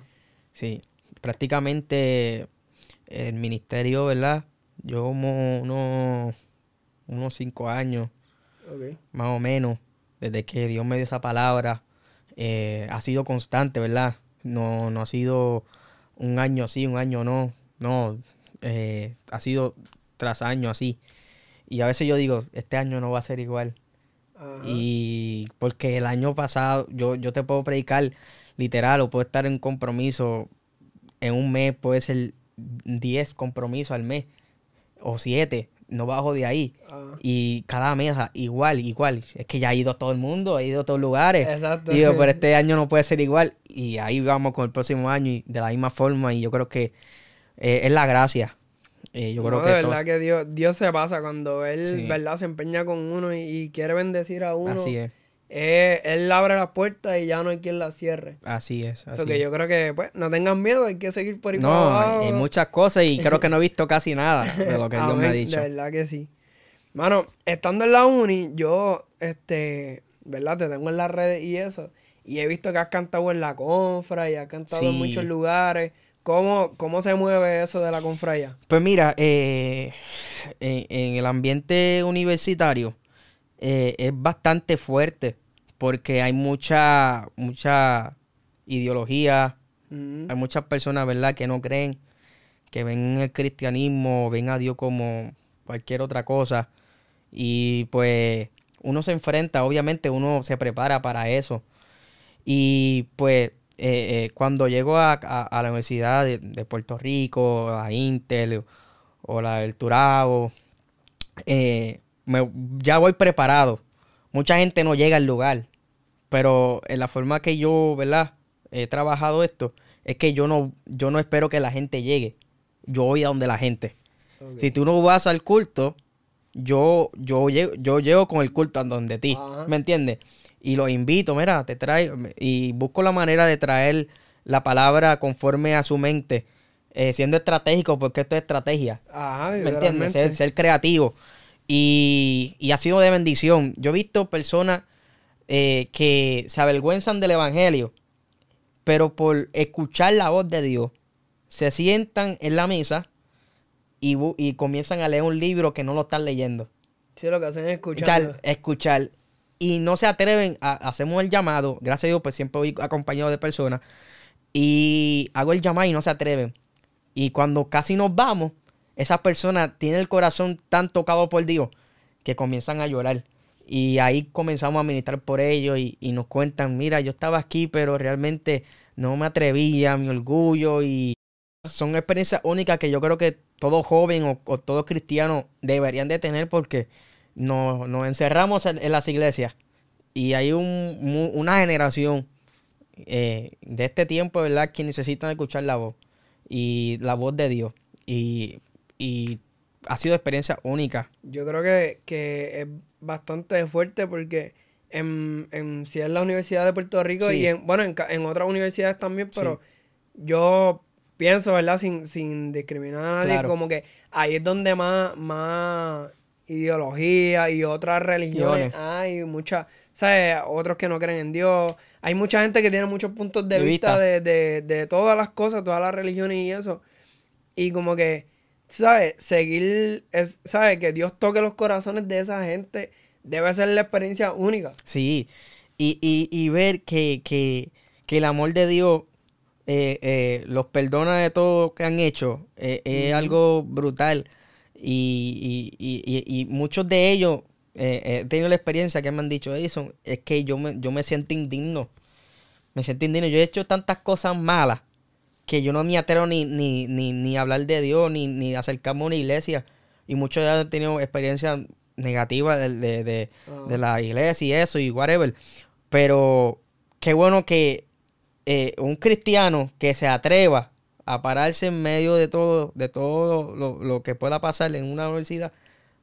Sí, prácticamente el ministerio, ¿verdad? Yo como unos, unos cinco años, más o menos, desde que Dios me dio esa palabra, eh, ha sido constante, ¿verdad? No, no ha sido un año sí, un año no, no, eh, ha sido tras año así. Y a veces yo digo, este año no va a ser igual. Ajá. Y porque el año pasado yo, yo te puedo predicar literal o puedo estar en compromiso en un mes, puede ser 10 compromisos al mes o 7, no bajo de ahí. Ajá. Y cada mes ah, igual, igual. Es que ya ha ido todo el mundo, ha ido a todos lugares. Exacto. Digo, pero este año no puede ser igual. Y ahí vamos con el próximo año y de la misma forma. Y yo creo que eh, es la gracia. Eh, yo creo No, que de todos- verdad que Dios, Dios se pasa cuando Él, Sí. ¿verdad? Se empeña con uno y, y quiere bendecir a uno. así es, eh, él abre las puertas y ya no hay quien las cierre. así es. Eso así que es. yo creo que, pues, no tengan miedo, hay que seguir por ahí No, hay muchas cosas y creo que no he visto casi nada de lo que Dios me ha dicho. De verdad que sí. Mano, estando en la uni, yo, este, ¿verdad? Te tengo en las redes y eso. Y he visto que has cantado en la confra y has cantado en muchos lugares. ¿Cómo, ¿Cómo se mueve eso de la confra allá? Pues mira, eh, en, en el ambiente universitario eh, es bastante fuerte porque hay mucha, mucha ideología, Mm, hay muchas personas, ¿verdad?, que no creen, que ven el cristianismo, ven a Dios como cualquier otra cosa. Y pues uno se enfrenta, obviamente uno se prepara para eso. Y pues eh, eh, cuando llego a, a- a la Universidad de, de Puerto Rico, a Intel o, o la del Turabo, eh, me- ya voy preparado. Mucha gente no llega al lugar, pero en la forma que yo, ¿verdad? He trabajado esto, es que yo no, yo no espero que la gente llegue. Yo voy a donde la gente. Si tú no vas al culto, yo, yo, llego, yo llego con el culto a donde ti. ¿Me entiendes? Y los invito, mira, te traigo. Y busco la manera de traer la palabra conforme a su mente. eh, siendo estratégico, porque esto es estrategia. Ajá, ¿Me entiendes? Ser, ser creativo. Y, y ha sido de bendición. Yo he visto personas eh, que se avergüenzan del evangelio, pero por escuchar la voz de Dios, se sientan en la mesa y, y comienzan a leer un libro que no lo están leyendo. Sí, lo que hacen es escuchar. Escuchar, escuchar. Y no se atreven a hacemos el llamado. Gracias a Dios, pues siempre voy acompañado de personas. Y hago el llamado y no se atreven. Y cuando casi nos vamos, esas personas tienen el corazón tan tocado por Dios que comienzan a llorar. Y ahí comenzamos a ministrar por ellos y, nos cuentan, mira, yo estaba aquí, pero realmente no me atrevía, mi orgullo y son experiencias únicas que yo creo que todo joven o, todo cristiano deberían de tener porque nos, encerramos en, las iglesias y hay un, una generación eh, de este tiempo, ¿verdad?, que necesitan escuchar la voz y la voz de Dios y, ha sido experiencia única. Yo creo que, que es bastante fuerte porque en, en, si es la Universidad de Puerto Rico y en, bueno, en, otras universidades también, pero yo pienso, ¿verdad? Sin, sin discriminar a nadie, como que ahí es donde más, más ideología y otras religiones hay, muchas, ¿sabes? Otros que no creen en Dios. Hay mucha gente que tiene muchos puntos de, vista, De, de, de, todas las cosas, todas las religiones y eso. Y como que, ¿sabes? Seguir, es, ¿sabes? Que Dios toque los corazones de esa gente debe ser la experiencia única. Sí, y, y, y ver que, que, que, el amor de Dios eh, eh, los perdona de todo lo que han hecho eh, es algo brutal. Y, y, y, muchos de ellos he tenido la experiencia que me han dicho, eso es que yo me, yo me siento indigno. Me siento indigno. Yo he hecho tantas cosas malas que yo no me atrevo ni, ni, ni, ni hablar de Dios, ni, ni acercarme a una iglesia. Y muchos ya han tenido experiencias negativa de, ah. la iglesia y eso y whatever. Pero qué bueno que eh, un cristiano que se atreva a pararse en medio de todo, de todo lo, que pueda pasar en una universidad,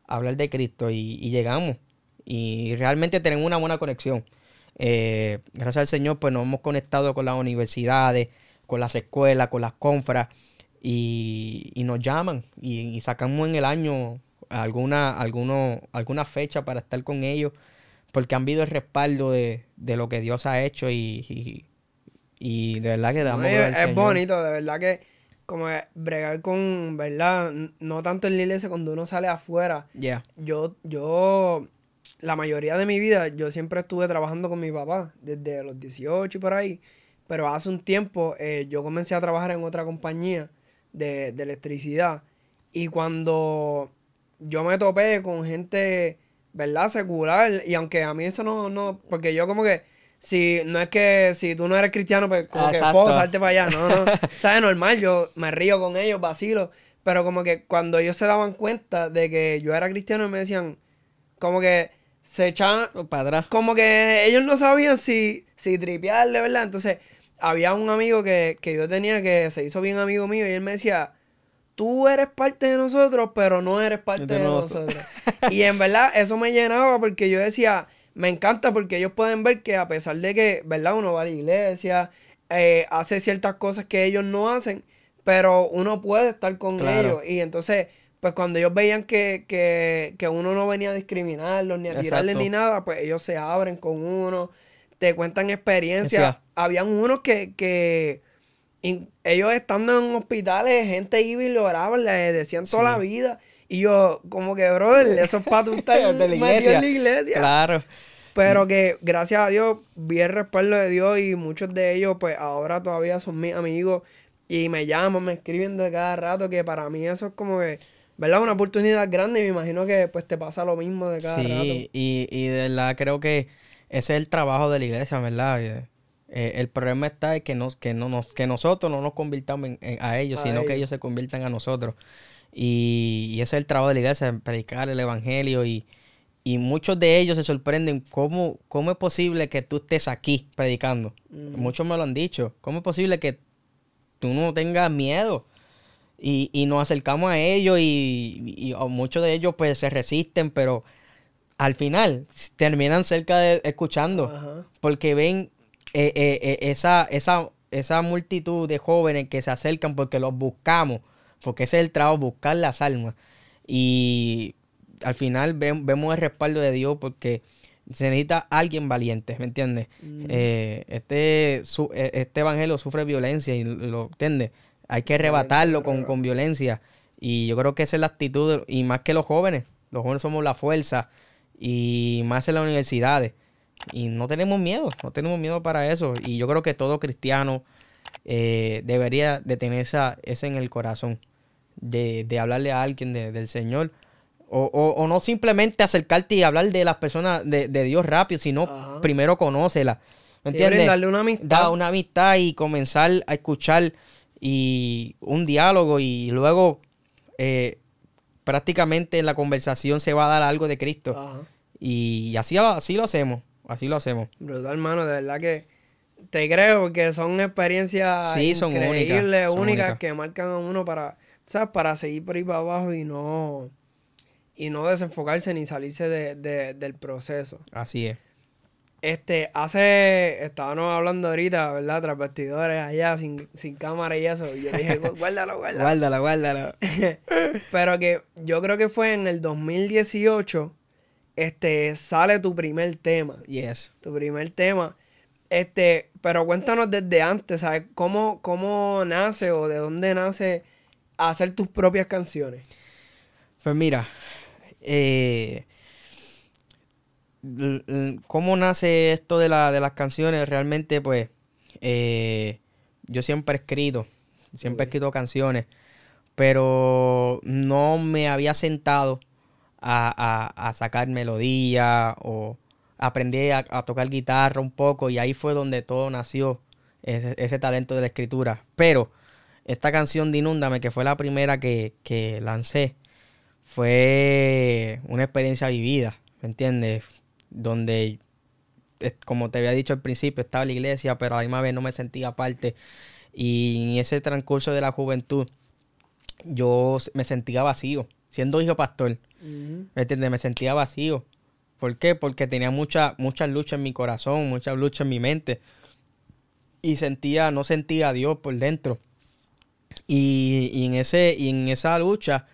hablar de Cristo y, llegamos. Y realmente tenemos una buena conexión. Eh, gracias al Señor, pues nos hemos conectado con las universidades, con las escuelas, con las confras y, nos llaman y, sacamos en el año alguna, alguno, alguna fecha para estar con ellos, porque han visto el respaldo de, lo que Dios ha hecho y, y, de verdad que damos Es, bonito, de verdad que como bregar con, ¿verdad? No tanto en la iglesia, cuando uno sale afuera. ya Yo, yo, la mayoría de mi vida, yo siempre estuve trabajando con mi papá, desde los 18 y por ahí. Pero hace un tiempo eh, yo comencé a trabajar en otra compañía de, de electricidad. Y cuando yo me topé con gente, ¿verdad? Secular. Y aunque a mí eso no, no, porque yo como que, si no es que si tú no eres cristiano, pues como que puedo salte para allá, no, no. ¿Sabes? Normal, yo me río con ellos, vacilo. Pero como que cuando ellos se daban cuenta de que yo era cristiano, me decían, como que se echaban para atrás. Como que ellos no sabían si, si tripear de verdad. Entonces, había un amigo que, que yo tenía que se hizo bien amigo mío y él me decía, tú eres parte de nosotros, pero no eres parte de, nosotros. y en verdad eso me llenaba porque yo decía, me encanta porque ellos pueden ver que a pesar de que, ¿verdad? Uno va a la iglesia, eh, hace ciertas cosas que ellos no hacen, pero uno puede estar con ellos. Y entonces, pues cuando ellos veían que, que, que uno no venía a discriminarlos, ni a tirarles ni nada, pues ellos se abren con uno, te cuentan experiencias. Habían unos que, que ellos estando en hospitales, gente iba y lo oraba, le decían toda la vida. Y yo, como que, brother, esos patos están de la iglesia. en la iglesia. Claro. Pero que, gracias a Dios, vi el respaldo de Dios y muchos de ellos, pues, ahora todavía son mis amigos y me llaman, me escriben de cada rato, que para mí eso es como que, ¿verdad? Una oportunidad grande y me imagino que, pues, te pasa lo mismo de cada rato. Sí, y, y de verdad creo que ese es el trabajo de la iglesia, ¿verdad? Eh, el problema está en que, nos, que, no nos, que nosotros no nos convirtamos a ellos, sino que ellos se conviertan a nosotros. Y, ese es el trabajo de la iglesia, predicar el evangelio. Y, muchos de ellos se sorprenden cómo, cómo es posible que tú estés aquí predicando. Muchos me lo han dicho. ¿Cómo es posible que tú no tengas miedo? Y, nos acercamos a ellos y, muchos de ellos pues se resisten, pero al final terminan cerca de escuchando porque ven eh, eh, eh, esa, esa, esa multitud de jóvenes que se acercan porque los buscamos, porque ese es el trabajo, buscar las almas. Y al final vemos el respaldo de Dios porque se necesita alguien valiente, ¿me entiendes? Mm. este, este evangelio sufre violencia y lo entiendes. Hay que arrebatarlo con, con, violencia. Y yo creo que esa es la actitud, y más que los jóvenes, los jóvenes somos la fuerza, y más en las universidades. Y no tenemos miedo, no tenemos miedo para eso. Y yo creo que todo cristiano eh, debería de tener esa, en el corazón, de, de hablarle a alguien del Señor. O, o, no simplemente acercarte y hablar de las personas, de, Dios rápido, sino primero conócela. ¿Me entiendes? darle una amistad. Da una amistad y comenzar a escuchar y un diálogo y luego eh, prácticamente en la conversación se va a dar algo de Cristo. Ajá. Y así, así lo hacemos, así lo hacemos. Brutal, hermano, de verdad que te creo que son experiencias Sí, son únicas, increíbles, únicas, únicas. que marcan a uno para, ¿sabes? Para seguir por ahí para abajo y no, y no desenfocarse ni salirse de- de- del proceso. Así es. Este, hace, estábamos hablando ahorita, ¿verdad? Tras vestidores allá, sin, sin cámara y eso. Y yo dije, "Gu- guárdalo, guárdalo. Guárdala, guárdala. Pero que yo creo que fue en el 2018, este, sale tu primer tema. Yes. Tu primer tema. Este, pero cuéntanos desde antes, ¿sabes? ¿Cómo, cómo nace o de dónde nace hacer tus propias canciones? Pues mira, eh, ¿cómo nace esto de, la, de las canciones? Realmente, pues, eh, yo siempre he escrito, siempre he escrito canciones, pero no me había sentado a, a- a sacar melodía o aprendí a, a tocar guitarra un poco y ahí fue donde todo nació, ese, ese talento de la escritura. Pero esta canción de Inúndame, que fue la primera que, que lancé, fue una experiencia vivida, ¿me entiendes? Donde, como te había dicho al principio, estaba en la iglesia, pero a la misma vez no me sentía parte. Y en ese transcurso de la juventud, yo me sentía vacío, siendo hijo pastor, ¿me entiendes? Me sentía vacío. ¿Por qué? Porque tenía mucha, muchas luchas en mi corazón, muchas luchas en mi mente. Y sentía, no sentía a Dios por dentro. Y, y en, ese, en esa lucha,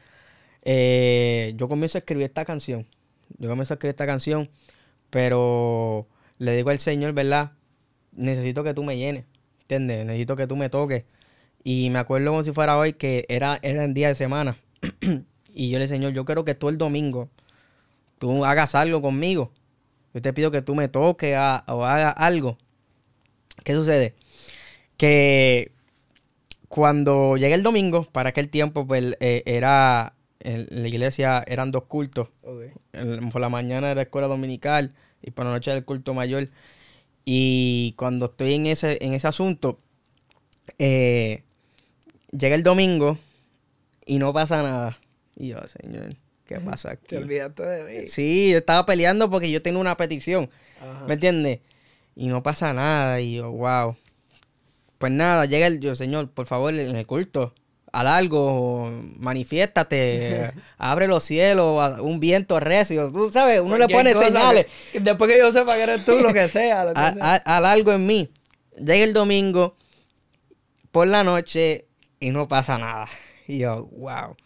eh, yo comienzo a escribir esta canción. Yo comienzo a escribir esta canción, pero le digo al Señor, ¿verdad? Necesito que tú me llenes, ¿entiendes? Necesito que tú me toques. Y me acuerdo como si fuera hoy que era, era en día de semana. y yo le Señor, yo quiero que tú el domingo tú hagas algo conmigo. Yo te pido que tú me toques a- o hagas algo. ¿Qué sucede? Que cuando llegué el domingo, para aquel tiempo, pues eh, era en la iglesia eran dos cultos. El- por la mañana era escuela dominical y por la noche era el culto mayor. Y cuando estoy en ese, en ese asunto, eh, llega el domingo y no pasa nada. Y yo, Señor, ¿qué pasa aquí? Te olvidaste de mí. Sí, yo estaba peleando porque yo tengo una petición. Ajá. ¿Me entiendes? Y no pasa nada. Y yo, wow. Pues nada, llega el yo, Señor, por favor, en el culto, haz algo, manifiéstate, abre los cielos, un viento recio. Tú sabes, uno le pone cosa señales. que- después que yo sepa que eres tú, lo que sea. Lo que sea. haz algo en mí. Llega el domingo por la noche y no pasa nada. Y yo, wow.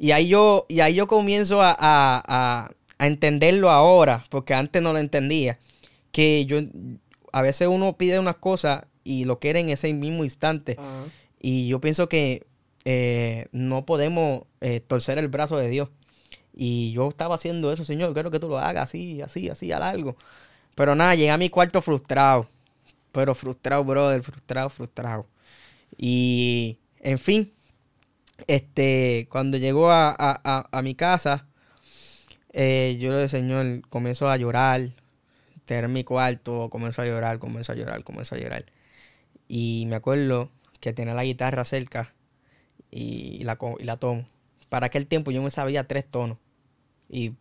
Y ahí yo, y ahí yo comienzo a, a- a- a entenderlo ahora, porque antes no lo entendía. Que yo, a veces uno pide unas cosas y lo quiere en ese mismo instante. Y yo pienso que eh, no podemos eh, torcer el brazo de Dios. Y yo estaba haciendo eso, Señor, quiero que tú lo hagas así, así, así, a largo. Pero nada, llegué a mi cuarto frustrado. Pero frustrado, brother, frustrado, frustrado. Y, en fin, este, cuando llegó a, a- a- a mi casa, eh, yo le dije, Señor, comenzó a llorar. En mi cuarto, comenzó a llorar, comenzó a llorar, comenzó a llorar. Y me acuerdo que tenía la guitarra cerca y la, y la tomo. Para aquel tiempo yo me sabía tres tonos. Y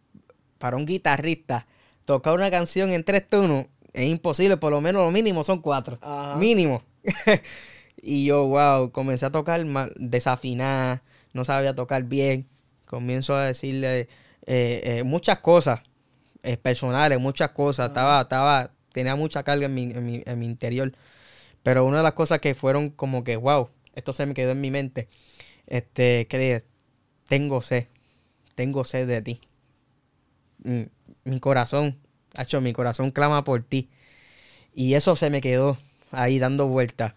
para un guitarrista, tocar una canción en tres tonos es imposible, por lo menos lo mínimo son cuatro. Ajá. Mínimo. y yo, wow, comencé a tocar mal, desafinar, no sabía tocar bien. Comienzo a decirle eh, eh, muchas cosas eh, personales, muchas cosas. Estaba, estaba, tenía mucha carga en mi, en mi, en mi interior. Pero una de las cosas que fueron como que, wow, esto se me quedó en mi mente. Este, que dije, tengo sed, tengo sed de ti. Mm, Mi corazón, hecho, mi corazón clama por ti. Y eso se me quedó ahí dando vueltas.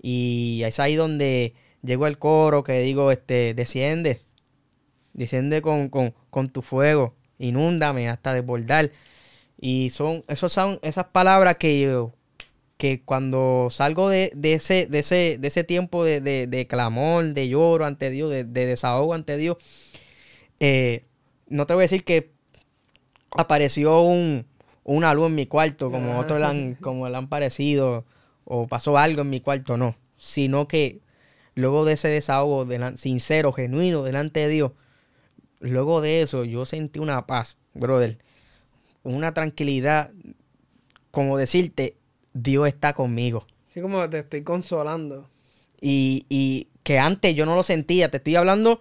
Y es ahí donde llegó el coro que digo, este, desciende, desciende con, con, con tu fuego, inúndame hasta desbordar. Y son, esos son esas palabras que yo, que cuando salgo de, de ese, de ese, de ese tiempo de, de- de clamor, de lloro ante Dios, de, de desahogo ante Dios, eh, no te voy a decir que apareció un, una luz en mi cuarto, como otros le han, como le han parecido, o pasó algo en mi cuarto, no. Sino que luego de ese desahogo sincero, genuino, delante de Dios, luego de eso yo sentí una paz, brother, una tranquilidad, como decirte, Dios está conmigo. Sí, como te estoy consolando. Y, y que antes yo no lo sentía, te estoy hablando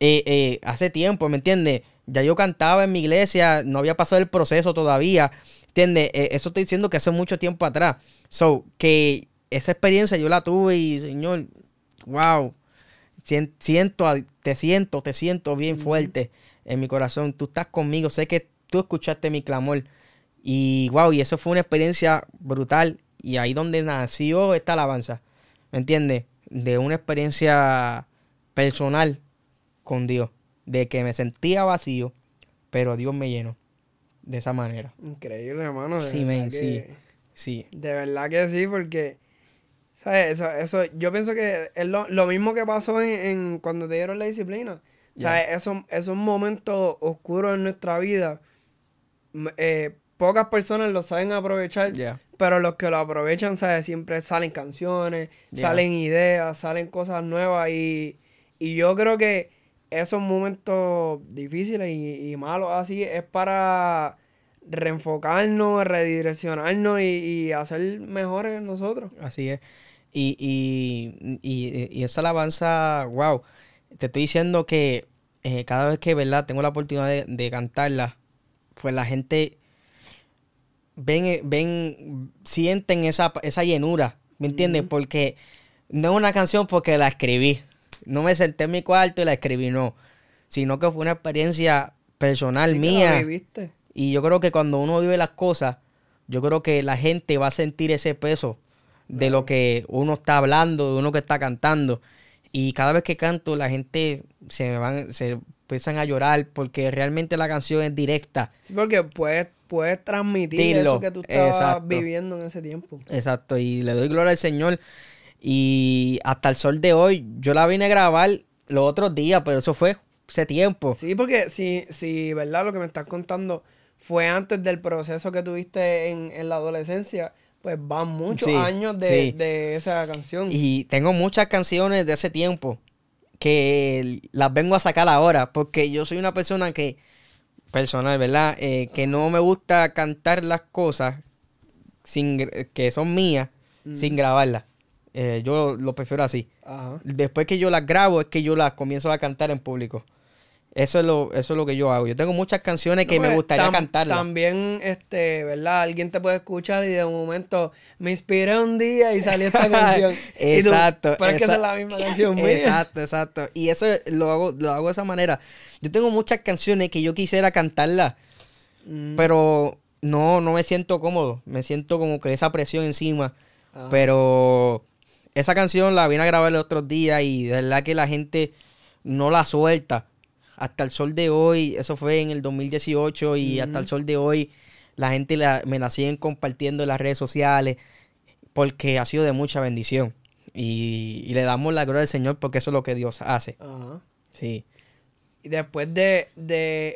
eh, eh, hace tiempo, ¿me entiendes? Ya yo cantaba en mi iglesia, no había pasado el proceso todavía, ¿entiendes? Eh, eso estoy diciendo que hace mucho tiempo atrás. So, que esa experiencia yo la tuve y, Señor, wow, siento, te siento, te siento bien fuerte en mi corazón. Tú estás conmigo, sé que tú escuchaste mi clamor. Y wow, y eso fue una experiencia brutal. Y ahí donde nació esta alabanza, ¿me entiendes? De una experiencia personal con Dios. De que me sentía vacío, pero Dios me llenó. De esa manera. Increíble, hermano. sí, men, sí. Sí. De verdad que sí, porque ¿Sabes? Eso, eso, yo pienso que es lo, mismo que pasó en, cuando te dieron la disciplina. ¿Sabes? Eso, esos momentos oscuros en nuestra vida, eh, pocas personas lo saben aprovechar, pero los que lo aprovechan, ¿sabes? Siempre salen canciones, salen ideas, salen cosas nuevas y, yo creo que esos momentos difíciles y, malos así es para reenfocarnos, redireccionarnos y, y hacer mejores nosotros. Así es. Y, y, y, y esa alabanza, wow, te estoy diciendo que eh, cada vez que, ¿verdad? Tengo la oportunidad de, cantarla, pues la gente ven, eh, ven, sienten esa, esa llenura, ¿me entiendes? Porque no es una canción porque la escribí. No me senté en mi cuarto y la escribí, no. Sino que fue una experiencia personal mía. Y yo creo que cuando uno vive las cosas, yo creo que la gente va a sentir ese peso de lo que uno está hablando, de uno que está cantando. Y cada vez que canto, la gente se van, se empiezan a llorar porque realmente la canción es directa. Sí, porque puedes, puedes transmitir eso que tú estabas viviendo en ese tiempo. Exacto, y le doy gloria al Señor. Y hasta el sol de hoy, yo la vine a grabar los otros días, pero eso fue ese tiempo. Sí, porque si, si ¿verdad? Lo que me estás contando fue antes del proceso que tuviste en, en la adolescencia pues van muchos años de, esa canción. Y tengo muchas canciones de ese tiempo que las vengo a sacar ahora, porque yo soy una persona que, personal, ¿verdad? Eh, que no me gusta cantar las cosas sin, que son mías mm. sin grabarlas. Eh, yo lo prefiero así. Después que yo las grabo es que yo las comienzo a cantar en público. Eso es lo, eso es lo que yo hago. Yo tengo muchas canciones que me pues, gustaría cantar. También, este, ¿verdad? Alguien te puede escuchar y de un momento me inspiré un día y salió esta canción. exacto. pero es que esa es la misma canción mía. Exacto, exacto. Y eso lo hago, lo hago de esa manera. Yo tengo muchas canciones que yo quisiera cantarlas, mm. pero no, no me siento cómodo. Me siento como que esa presión encima. Ah. Pero esa canción la vine a grabar el otro día y de verdad que la gente no la suelta hasta el sol de hoy, eso fue en el 2018 y hasta el sol de hoy la gente me la siguen compartiendo en las redes sociales porque ha sido de mucha bendición. Y, le damos la gloria al Señor porque eso es lo que Dios hace. Sí. Y después de,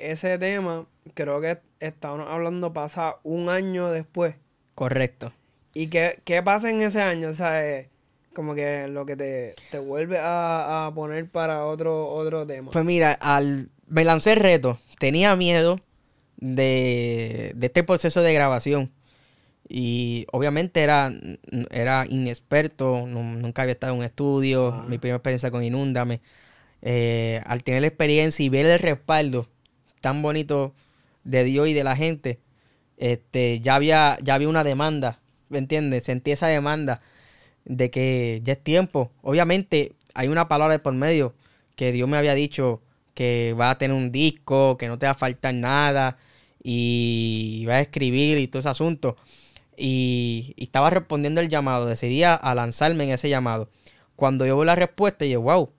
ese tema, creo que estábamos hablando, pasa un año después. Correcto. ¿Y qué, qué pasa en ese año? O sea, eh, como que lo que te, vuelve a, poner para otro, otro tema. Pues mira, al, me lancé el reto. Tenía miedo de, este proceso de grabación. Y obviamente era, era inexperto, nunca había estado en un estudio, mi primera experiencia con Inúndame. Eh, al tener la experiencia y ver el respaldo tan bonito de Dios y de la gente, este, ya había, ya había una demanda, ¿me entiendes? Sentí esa demanda de que ya es tiempo. Obviamente hay una palabra de por medio que Dios me había dicho que va a tener un disco, que no te va a faltar nada y va a escribir y todo ese asunto. Y, estaba respondiendo el llamado, decidí a, lanzarme en ese llamado. Cuando yo vi la respuesta, dije, wow,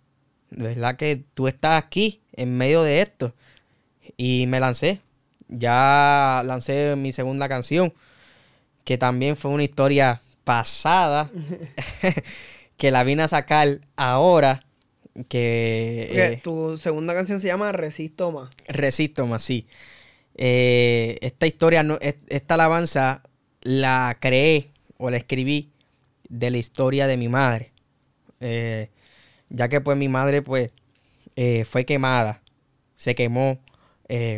de verdad que tú estás aquí en medio de esto. Y me lancé. Ya lancé mi segunda canción, que también fue una historia pasada que la vine a sacar ahora. Que tu segunda canción se llama Resisto más. Resisto más, sí. eh, esta historia, no, esta alabanza la creé o la escribí de la historia de mi madre. Eh, ya que pues mi madre pues eh, fue quemada, se quemó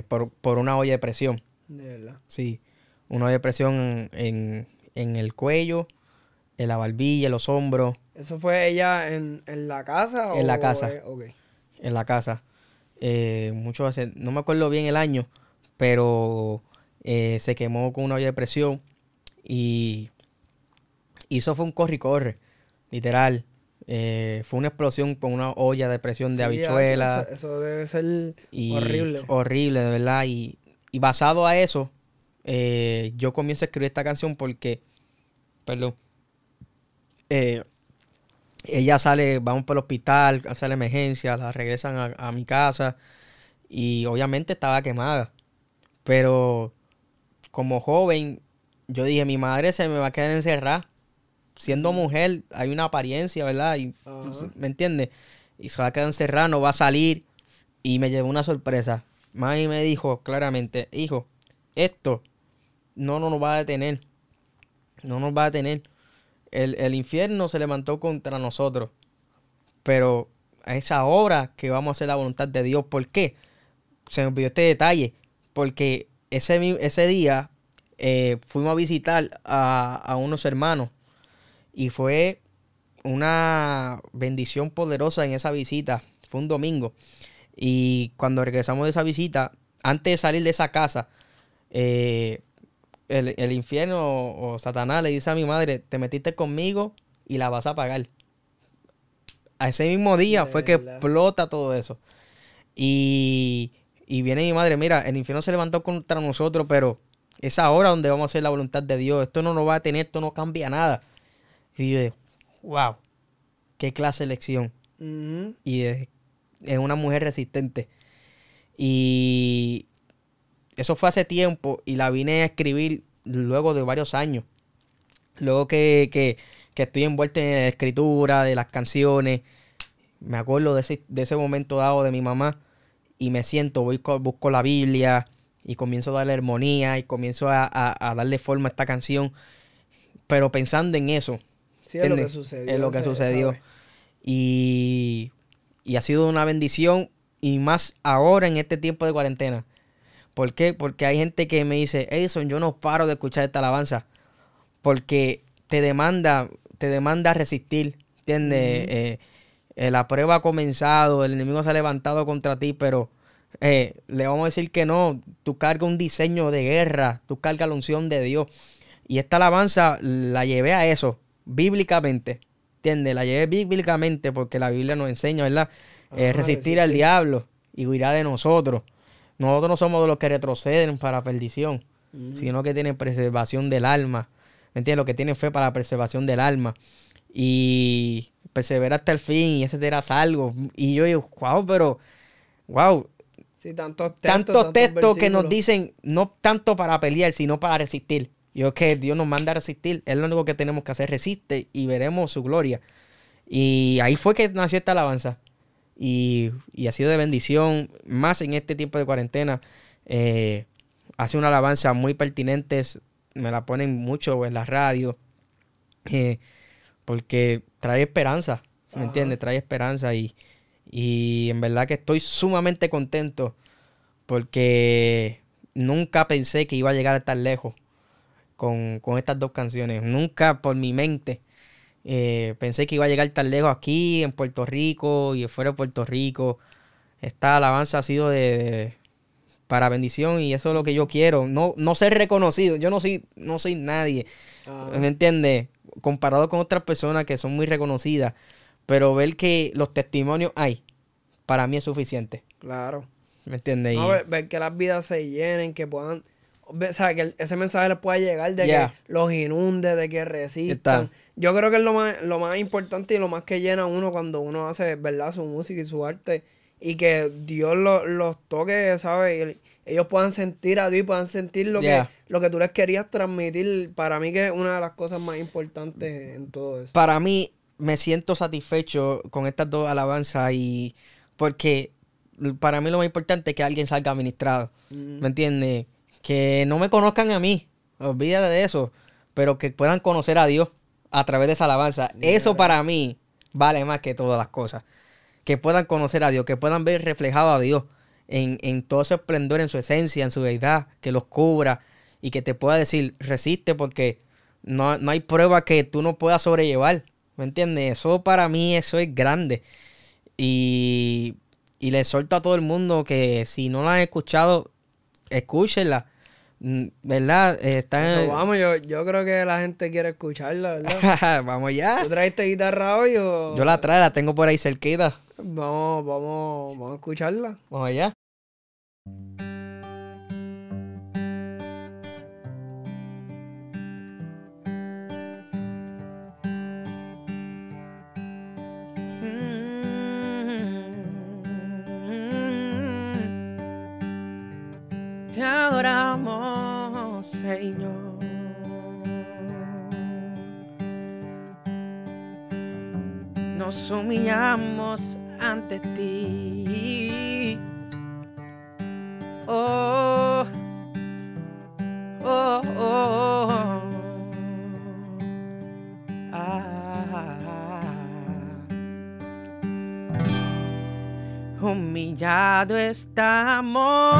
por, una olla de presión. De verdad. Sí, una olla de presión en, el cuello, en la barbilla, en los hombros. ¿Eso fue ella en, la casa? En la casa. En la casa. mucho no me acuerdo bien el año, pero eh, se quemó con una olla de presión y, eso fue un corre y corre, literal. Eh, fue una explosión con una olla de presión de habichuela. Eso, debe ser horrible. Horrible, de verdad. Y, basado a eso, eh, yo comienzo a escribir esta canción porque, perdón, ella sale, vamos por el hospital, hace la emergencia, la regresan a mi casa y obviamente estaba quemada. Pero como joven, yo dije, mi madre se me va a quedar encerrada. Siendo mujer, hay una apariencia, ¿verdad? Y, ¿Me entiendes? Y se va a quedar encerrada, no va a salir. Y me llevó una sorpresa. Mami me dijo claramente, hijo, esto no, no nos va a detener. No nos va a detener. El, el infierno se levantó contra nosotros. Pero a esa hora que vamos a hacer la voluntad de Dios. ¿Por qué? Se me olvidó este detalle porque ese, ese día eh, fuimos a visitar a, unos hermanos y fue una bendición poderosa en esa visita. Fue un domingo. Y cuando regresamos de esa visita, antes de salir de esa casa, eh, el, infierno o, Satanás le dice a mi madre, te metiste conmigo y la vas a pagar. A ese mismo día fue que explota todo eso. Y y viene mi madre, mira, el infierno se levantó contra nosotros, pero es ahora donde vamos a hacer la voluntad de Dios. Esto no nos va a tener, esto no cambia nada. Y yo digo, wow, qué clase de lección. Y es, una mujer resistente. Y eso fue hace tiempo y la vine a escribir luego de varios años. Luego que, que, que estoy envuelto en la escritura, de las canciones. Me acuerdo de ese, de ese momento dado de mi mamá y me siento, voy, busco la Biblia y comienzo a darle armonía y comienzo a, darle forma a esta canción, pero pensando en eso. Sí, es lo que sucedió. Es lo que sucedió. Y, y ha sido una bendición y más ahora en este tiempo de cuarentena. ¿Por qué? Porque hay gente que me dice, Edison, yo no paro de escuchar esta alabanza. Porque te demanda, te demanda resistir. ¿Entiendes? Eh, la prueba ha comenzado, el enemigo se ha levantado contra ti, pero eh, le vamos a decir que no, tú cargas un diseño de guerra, tú cargas la unción de Dios. Y esta alabanza la llevé a eso, bíblicamente, ¿entiendes? La llevé bíblicamente porque la Biblia nos enseña, ¿verdad? Eh, resistir al diablo y huirá de nosotros. Nosotros no somos de los que retroceden para perdición, sino que tienen preservación del alma. ¿Me entiendes? Los que tienen fe para la preservación del alma. Y persevera hasta el fin y ese será algo. Y yo digo, wow, pero, wow. Sí, tantos textos, que nos dicen, no tanto para pelear, sino para resistir. Yo que Dios nos manda a resistir. Es lo único que tenemos que hacer, resiste y veremos su gloria. Y ahí fue que nació esta alabanza. Y, y ha sido de bendición, más en este tiempo de cuarentena. Eh, hace una alabanza muy pertinente, me la ponen mucho en la radio. Eh, porque trae esperanza, ¿me entiendes? Trae esperanza y, y en verdad que estoy sumamente contento porque nunca pensé que iba a llegar tan lejos con, estas dos canciones. Nunca por mi mente eh, pensé que iba a llegar tan lejos aquí en Puerto Rico y fuera de Puerto Rico. Esta alabanza ha sido de, para bendición y eso es lo que yo quiero. No, no ser reconocido. Yo no soy, no soy nadie. ¿Me entiendes? comparado con otras personas que son muy reconocidas, pero ver que los testimonios hay, para mí es suficiente. Claro. ¿Me entiendes? ver, que las vidas se llenen, que puedan, o sea, que ese mensaje les pueda llegar de que los inunde, de que resistan. Yo creo que es lo más, lo más importante y lo más que llena uno cuando uno hace, ¿verdad? Su música y su arte. Y que Dios los toque, ¿sabes? ellos puedan sentir a Dios y puedan sentir lo, que, lo que tú les querías transmitir. Para mí que es una de las cosas más importantes en todo eso. Para mí me siento satisfecho con estas dos alabanzas y porque para mí lo más importante es que alguien salga administrado. ¿Me entiendes? Que no me conozcan a mí, olvídate de eso, pero que puedan conocer a Dios a través de esa alabanza. Eso para mí vale más que todas las cosas. Que puedan conocer a Dios, que puedan ver reflejado a Dios en, en todo ese esplendor, en su esencia, en su deidad, que los cubra y que te pueda decir, resiste porque no, no hay prueba que tú no puedas sobrellevar. ¿Me entiendes? Eso para mí, eso es grande. Y, y le exhorto a todo el mundo que si no la han escuchado, escúchenla. ¿Verdad? Está vamos, yo, yo creo que la gente quiere escucharla, ¿verdad? vamos ya. ¿Tú traiste guitarra hoy o...? Yo la traigo, la tengo por ahí cerquita. Vamos, vamos, vamos a escucharla. Vamos allá. Nos humillamos ante ti. Oh, oh, oh. Ah. Humillado estamos,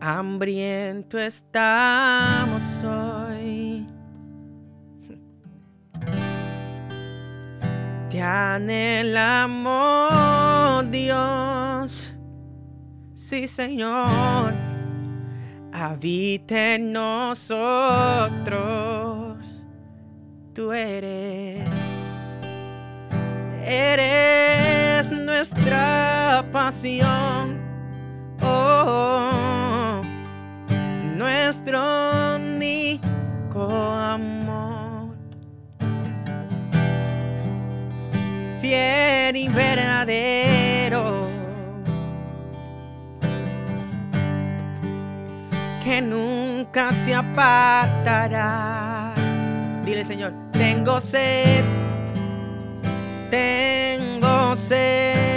hambriento estamos. Te anhelamos, Dios. Sí, Señor. Habita en nosotros. Tú eres. Eres nuestra pasión. Oh, nuestro único amor. Fiel y verdadero. Que nunca se apartará. Dile, Señor, tengo sed tengo sed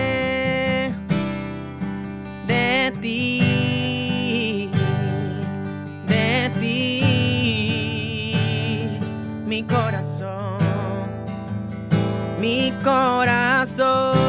corazón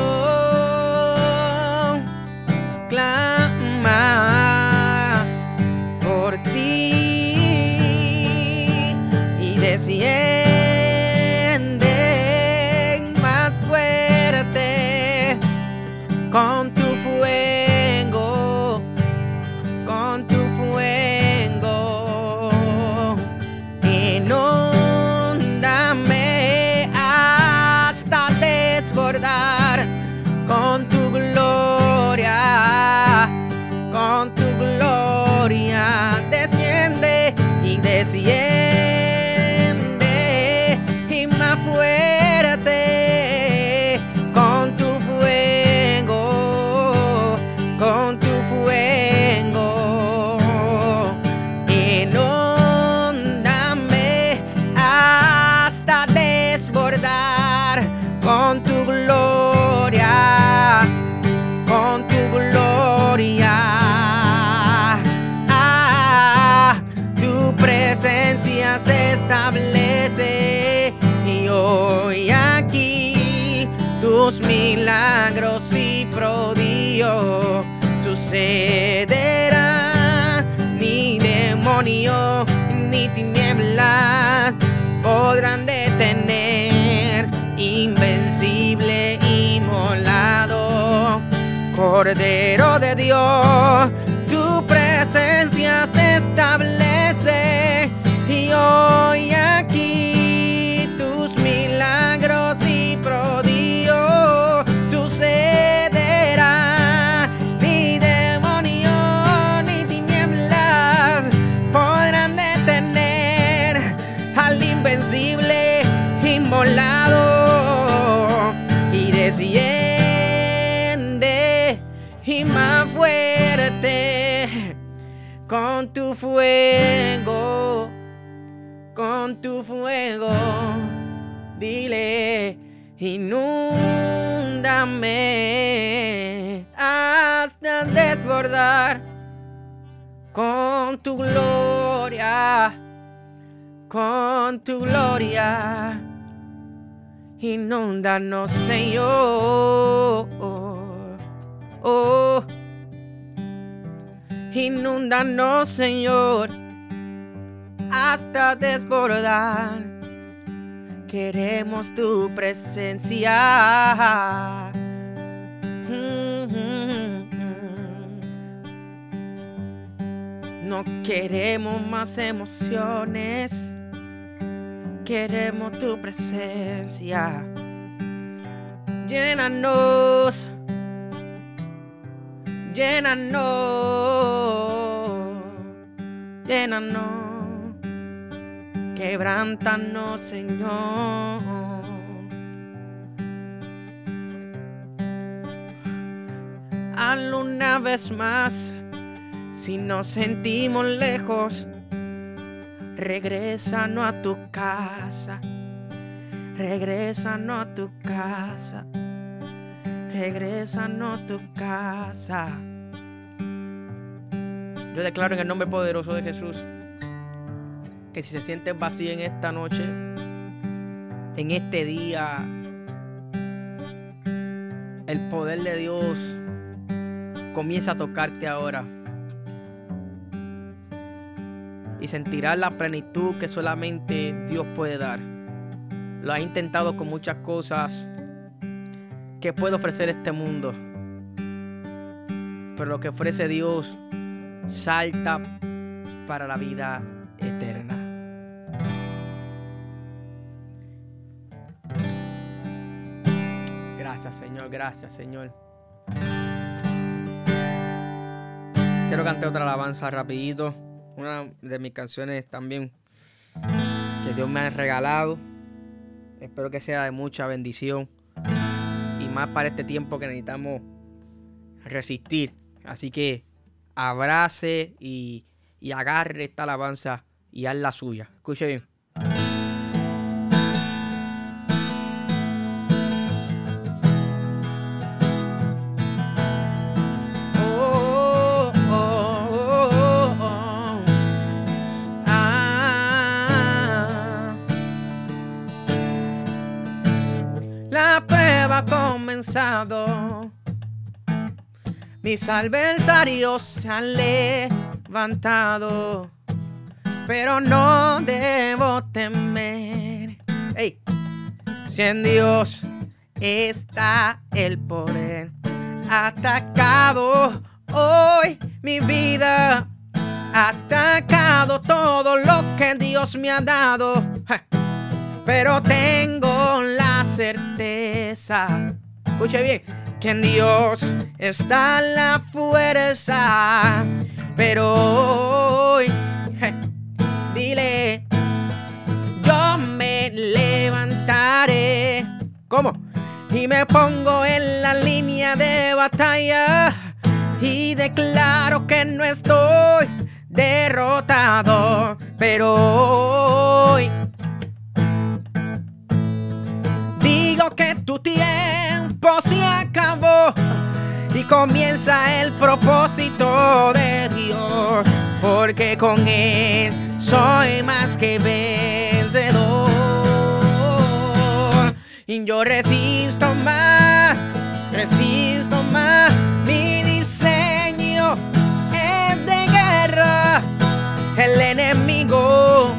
Cordero de Dios, Inúndame hasta desbordar con tu gloria, con tu gloria. Inúndanos, Señor. Oh, inúndanos, Señor, hasta desbordar. Queremos tu presencia. No queremos más emociones. Queremos tu presencia. Llénanos. Llénanos. Llénanos. Quebrántanos, Señor. Hazlo una vez más si nos sentimos lejos, regresanos a tu casa. Regresanos a tu casa. Regresanos a tu casa. Yo declaro en el nombre poderoso de Jesús que si se siente vacío en esta noche, en este día, el poder de Dios comienza a tocarte ahora y sentirás la plenitud que solamente Dios puede dar. Lo has intentado con muchas cosas que puede ofrecer este mundo. Pero lo que ofrece Dios salta para la vida eterna. Gracias Señor, gracias Señor. Quiero cantar otra alabanza rapidito una de mis canciones también que Dios me ha regalado. Espero que sea de mucha bendición. Y más para este tiempo que necesitamos resistir. Así que abrace y, y agarre esta alabanza y haz la suya. Escuche bien. Mis adversarios se han levantado, pero no debo temer. Si en Dios está el poder, atacado hoy mi vida, atacado todo lo que Dios me ha dado, pero tengo la certeza escuche bien, que en Dios está la fuerza. Pero hoy, dile, yo me levantaré. ¿Cómo? Y me pongo en la línea de batalla y declaro que no estoy derrotado. Pero hoy digo que tú tienes se acabó y comienza el propósito de Dios, porque con Él soy más que vencedor. Y yo resisto más, resisto más, mi diseño es de guerra, el enemigo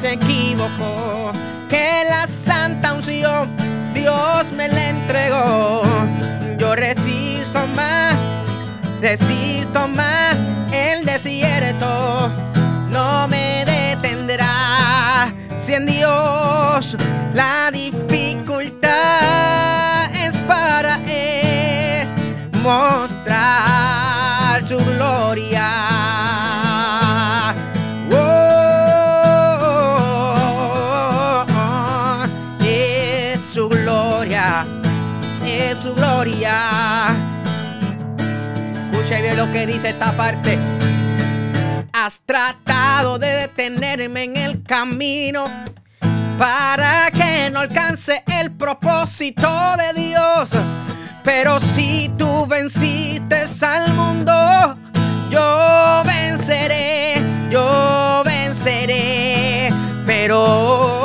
se equivocó, que la santa unción Dios me la entregó. Yo resisto más, resisto más. El desierto no me detendrá. Si en Dios la dificultad es para Él mostrar que dice esta parte. Has tratado de detenerme en el camino para que no alcance el propósito de Dios. Pero si tú venciste al mundo, yo venceré, yo venceré. Pero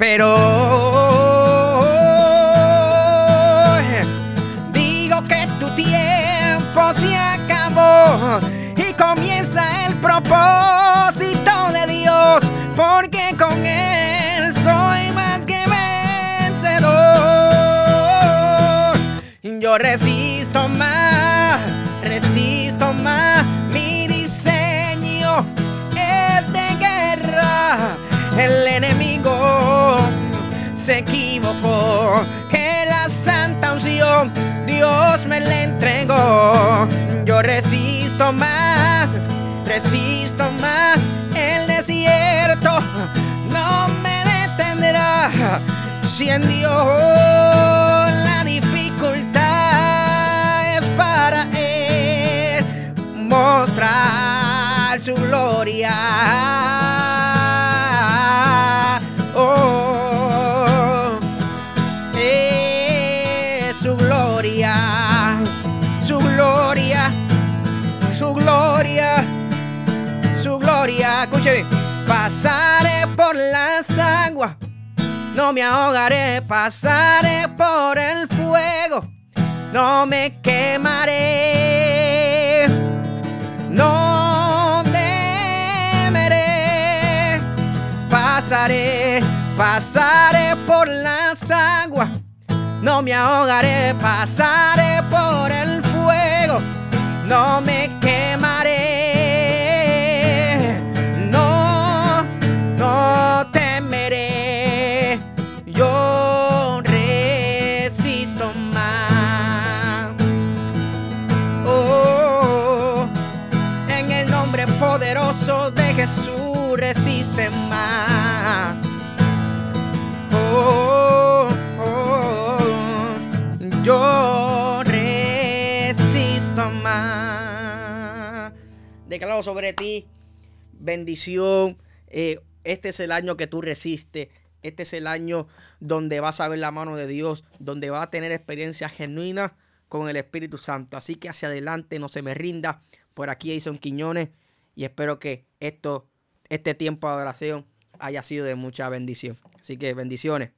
pero digo que tu tiempo se acabó y comienza el propósito de Dios, porque con él soy más que vencedor. Yo resisto más, resisto más, El enemigo se equivocó, que la santa unción Dios me la entregó. Yo resisto más, resisto más, el desierto no me detendrá. Si en Dios la dificultad es para Él mostrar su gloria. Pasaré por las aguas. No me ahogaré, pasaré por el fuego, no me quemaré, no temeré, pasaré, pasaré por las aguas, no me ahogaré, pasaré por el fuego, no me quemaré, resiste más. Oh, oh, yo resisto más. Declaro sobre ti bendición. Eh, este es el año que tú resistes. Este es el año donde vas a ver la mano de Dios, donde vas a tener experiencia genuina con el Espíritu Santo. Así que hacia adelante, no se me rinda. Por aquí Jason Quiñones y espero que esto, este tiempo de adoración haya sido de mucha bendición. Así que bendiciones.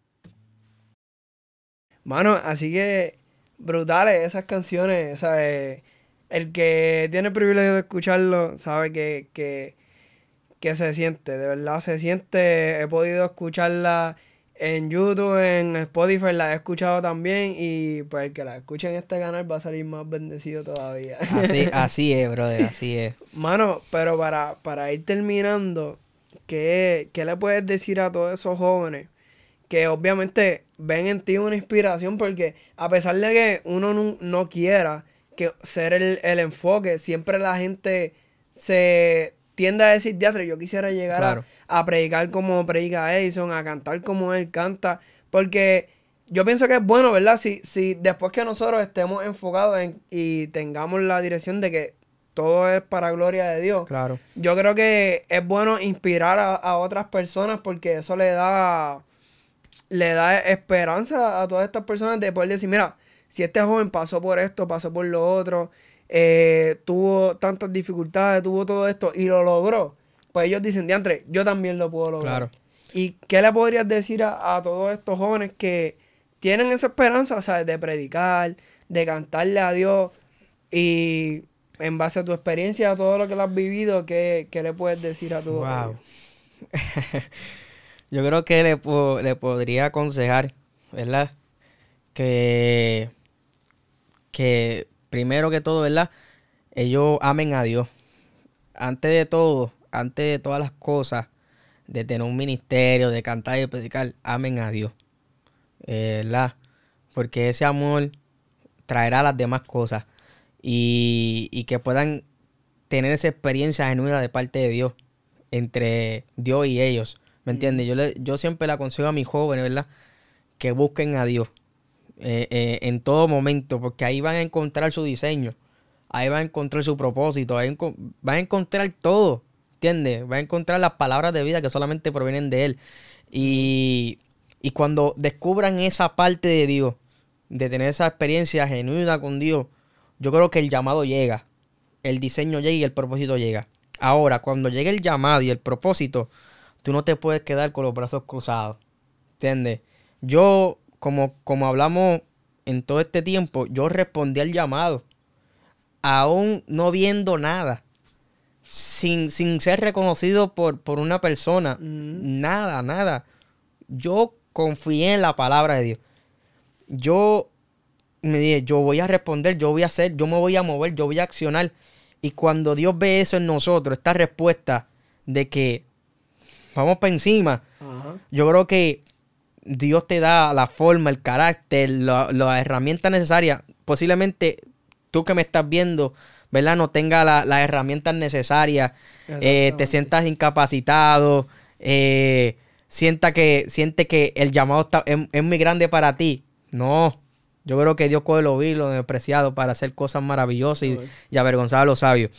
Mano, así que brutales esas canciones. ¿sabes? El que tiene el privilegio de escucharlo sabe que, que, que se siente, de verdad se siente. He podido escucharla en YouTube, en Spotify, la he escuchado también. Y pues el que la escuche en este canal va a salir más bendecido todavía. Así, así es, brother, así es. Mano, pero para, para ir terminando, ¿qué, ¿qué le puedes decir a todos esos jóvenes que obviamente ven en ti una inspiración? Porque a pesar de que uno no, no quiera que ser el, el enfoque, siempre la gente se tiende a decir, diatre, yo quisiera llegar Claro. a, a predicar como predica Edison, a cantar como él canta, porque yo pienso que es bueno, ¿verdad? Si, si después que nosotros estemos enfocados en, y tengamos la dirección de que todo es para gloria de Dios, Claro. yo creo que es bueno inspirar a, a otras personas porque eso le da le da esperanza a todas estas personas de poder decir, mira, si este joven pasó por esto, pasó por lo otro, eh, tuvo tantas dificultades, tuvo todo esto y lo logró, pues ellos dicen, diantre, yo también lo puedo lograr. Claro. ¿Y qué le podrías decir a, a todos estos jóvenes que tienen esa esperanza, ¿sabes? De predicar, de cantarle a Dios y en base a tu experiencia, a todo lo que lo has vivido, ¿qué, qué le puedes decir a todos Wow. ellos? Yo creo que le, po- le podría aconsejar, ¿verdad? Que, que primero que todo, ¿verdad? Ellos amen a Dios. Antes de todo, antes de todas las cosas, de tener un ministerio, de cantar y de predicar, amen a Dios. Eh, ¿Verdad? Porque ese amor traerá las demás cosas. Y, y que puedan tener esa experiencia genuina de parte de Dios entre Dios y ellos. ¿Me entiendes? Yo, le, yo siempre le aconsejo a mis jóvenes, ¿verdad? que busquen a Dios eh, eh, en todo momento, porque ahí van a encontrar su diseño, ahí van a encontrar su propósito, ahí van a encontrar todo, ¿entiendes? Van a encontrar las palabras de vida que solamente provienen de Él. Y, y cuando descubran esa parte de Dios, de tener esa experiencia genuina con Dios, yo creo que el llamado llega, el diseño llega y el propósito llega. Ahora, cuando llegue el llamado y el propósito, tú no te puedes quedar con los brazos cruzados. ¿Entiendes? Yo, como, como hablamos en todo este tiempo, yo respondí al llamado, aún no viendo nada, sin, sin ser reconocido por, por una persona, mm. nada, nada. Yo confié en la palabra de Dios. Yo me dije, yo voy a responder, yo voy a hacer, yo me voy a mover, yo voy a accionar. Y cuando Dios ve eso en nosotros, esta respuesta de que vamos para encima, yo creo que Dios te da la forma, el carácter, la, herramienta necesaria. Posiblemente tú que me estás viendo, ¿verdad? No tenga las la herramientas necesarias, eh, te sientas incapacitado, eh, sienta que, siente que el llamado está, es, muy grande para ti. No, yo creo que Dios coge lo vil, lo despreciado para hacer cosas maravillosas y, avergonzar a los sabios.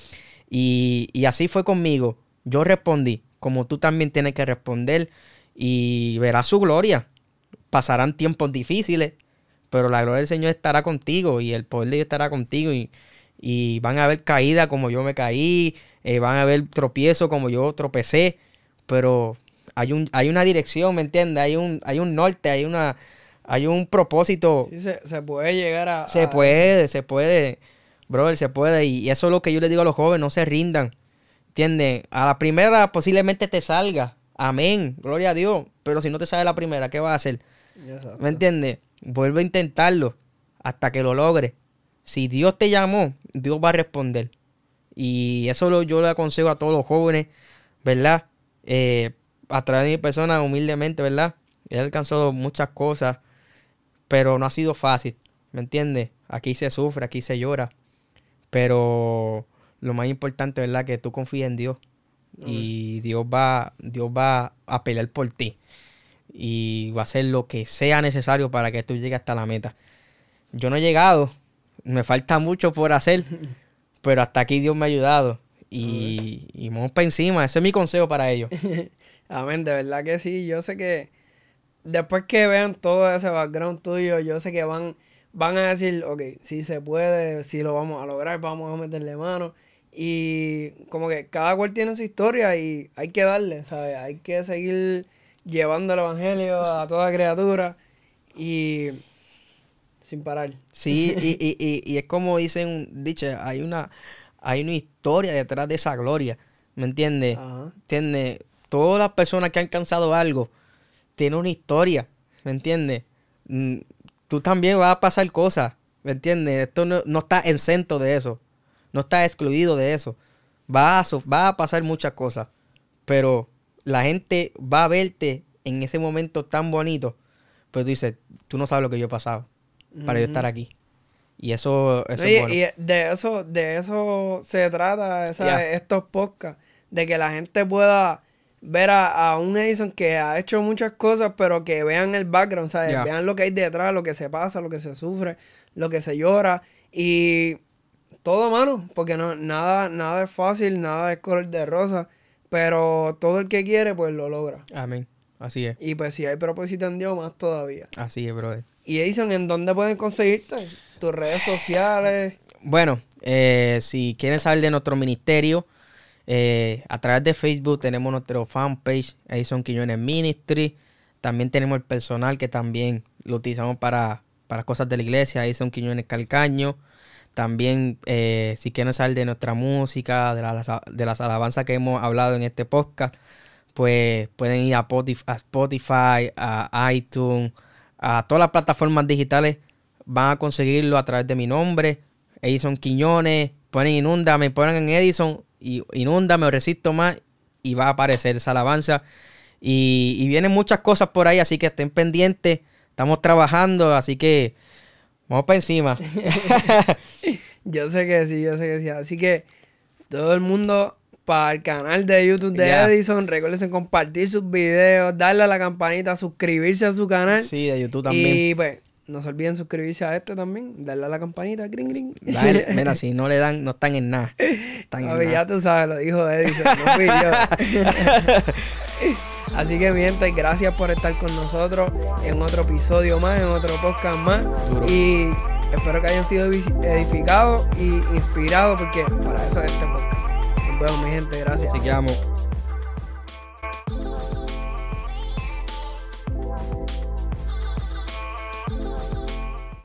Y, y así fue conmigo. Yo respondí, como tú también tienes que responder y verás su gloria. Pasarán tiempos difíciles, pero la gloria del Señor estará contigo y el poder de Dios estará contigo y, y van a haber caídas como yo me caí, eh, van a haber tropiezos como yo tropecé, pero hay, un, hay una dirección, ¿me entiendes? Hay un, hay un norte, hay una hay un propósito. Sí, se, puede llegar a... Se puede, se puede, brother, se puede. Y, eso es lo que yo le digo a los jóvenes, no se rindan. ¿Entiendes? A la primera posiblemente te salga. Amén, gloria a Dios. Pero si no te sale la primera, ¿qué vas a hacer? ¿Me entiendes? Vuelve a intentarlo hasta que lo logre. Si Dios te llamó, Dios va a responder. Y eso lo, yo le aconsejo a todos los jóvenes, ¿verdad? Eh, a través de mi persona, humildemente, ¿verdad? He alcanzado muchas cosas pero no ha sido fácil, ¿me entiendes? Aquí se sufre, aquí se llora, pero lo más importante, ¿verdad? Que tú confíes en Dios y Dios va, Dios va a pelear por ti y va a hacer lo que sea necesario para que tú llegues hasta la meta. Yo no he llegado, me falta mucho por hacer, pero hasta aquí Dios me ha ayudado y, y vamos para encima. Ese es mi consejo para ellos. Amén, de verdad que sí. Yo sé que después que vean todo ese background tuyo, yo sé que van, van a decir, ok, si se puede, si lo vamos a lograr, vamos a meterle mano. Y como que cada cual tiene su historia y hay que darle, ¿sabes? Hay que seguir llevando el evangelio a toda criatura y sin parar. Sí, y, y, y, y es como dicen, dice, hay una, hay una historia detrás de esa gloria, ¿me entiendes? ¿Entiendes? Todas las personas que han alcanzado algo, tiene una historia, ¿me entiendes? Mm, tú también vas a pasar cosas, ¿me entiendes? Esto no, está exento de eso, no está excluido de eso. Va a, va a pasar muchas cosas, pero la gente va a verte en ese momento tan bonito, pero tú dices, tú no sabes lo que yo he pasado para yo estar aquí. Y eso, eso es bueno. Y de eso, de eso se trata estos podcasts, de que la gente pueda ver a, un Edison que ha hecho muchas cosas, pero que vean el background, ¿sabes? Vean lo que hay detrás, lo que se pasa, lo que se sufre, lo que se llora y todo, mano, porque no, nada, nada es fácil, nada es color de rosa, pero todo el que quiere, pues lo logra. Amén. Así es. Y pues si hay propósito en Dios, más todavía. Así es, brother. Y Edison, ¿en dónde pueden conseguirte? Tus redes sociales. Bueno, eh, si quieren saber de nuestro ministerio, eh, a través de Facebook tenemos nuestro fanpage, Edison Quiñones Ministry. También tenemos el personal que también lo utilizamos para, para cosas de la iglesia, Edison Quiñones Calcaño. También, eh, si quieren saber de nuestra música, de, de las alabanzas que hemos hablado en este podcast, pues pueden ir a Spotify, a iTunes, a todas las plataformas digitales. Van a conseguirlo a través de mi nombre, Edison Quiñones. Ponen Inúndame, ponen en Edison y inúndame o resisto más y va a aparecer esa alabanza. Y, vienen muchas cosas por ahí, así que estén pendientes. Estamos trabajando, así que vamos para encima. yo sé que sí, yo sé que sí. Así que todo el mundo para el canal de YouTube de Ya. Edison. Recuerden compartir sus videos, darle a la campanita, suscribirse a su canal. Sí, de YouTube también. Y pues, no se olviden suscribirse a este también, darle a la campanita, gring, gring. Dale, mira, si no le dan, no están en nada. Están en Papi, nada. ya tú sabes, lo dijo Edison, no fui yo. Así que, mi gente, gracias por estar con nosotros en otro episodio más, en otro podcast más. Duro. Y espero que hayan sido edificados y inspirados, porque para eso es este podcast. Nos vemos, mi gente, gracias. Así que vamos.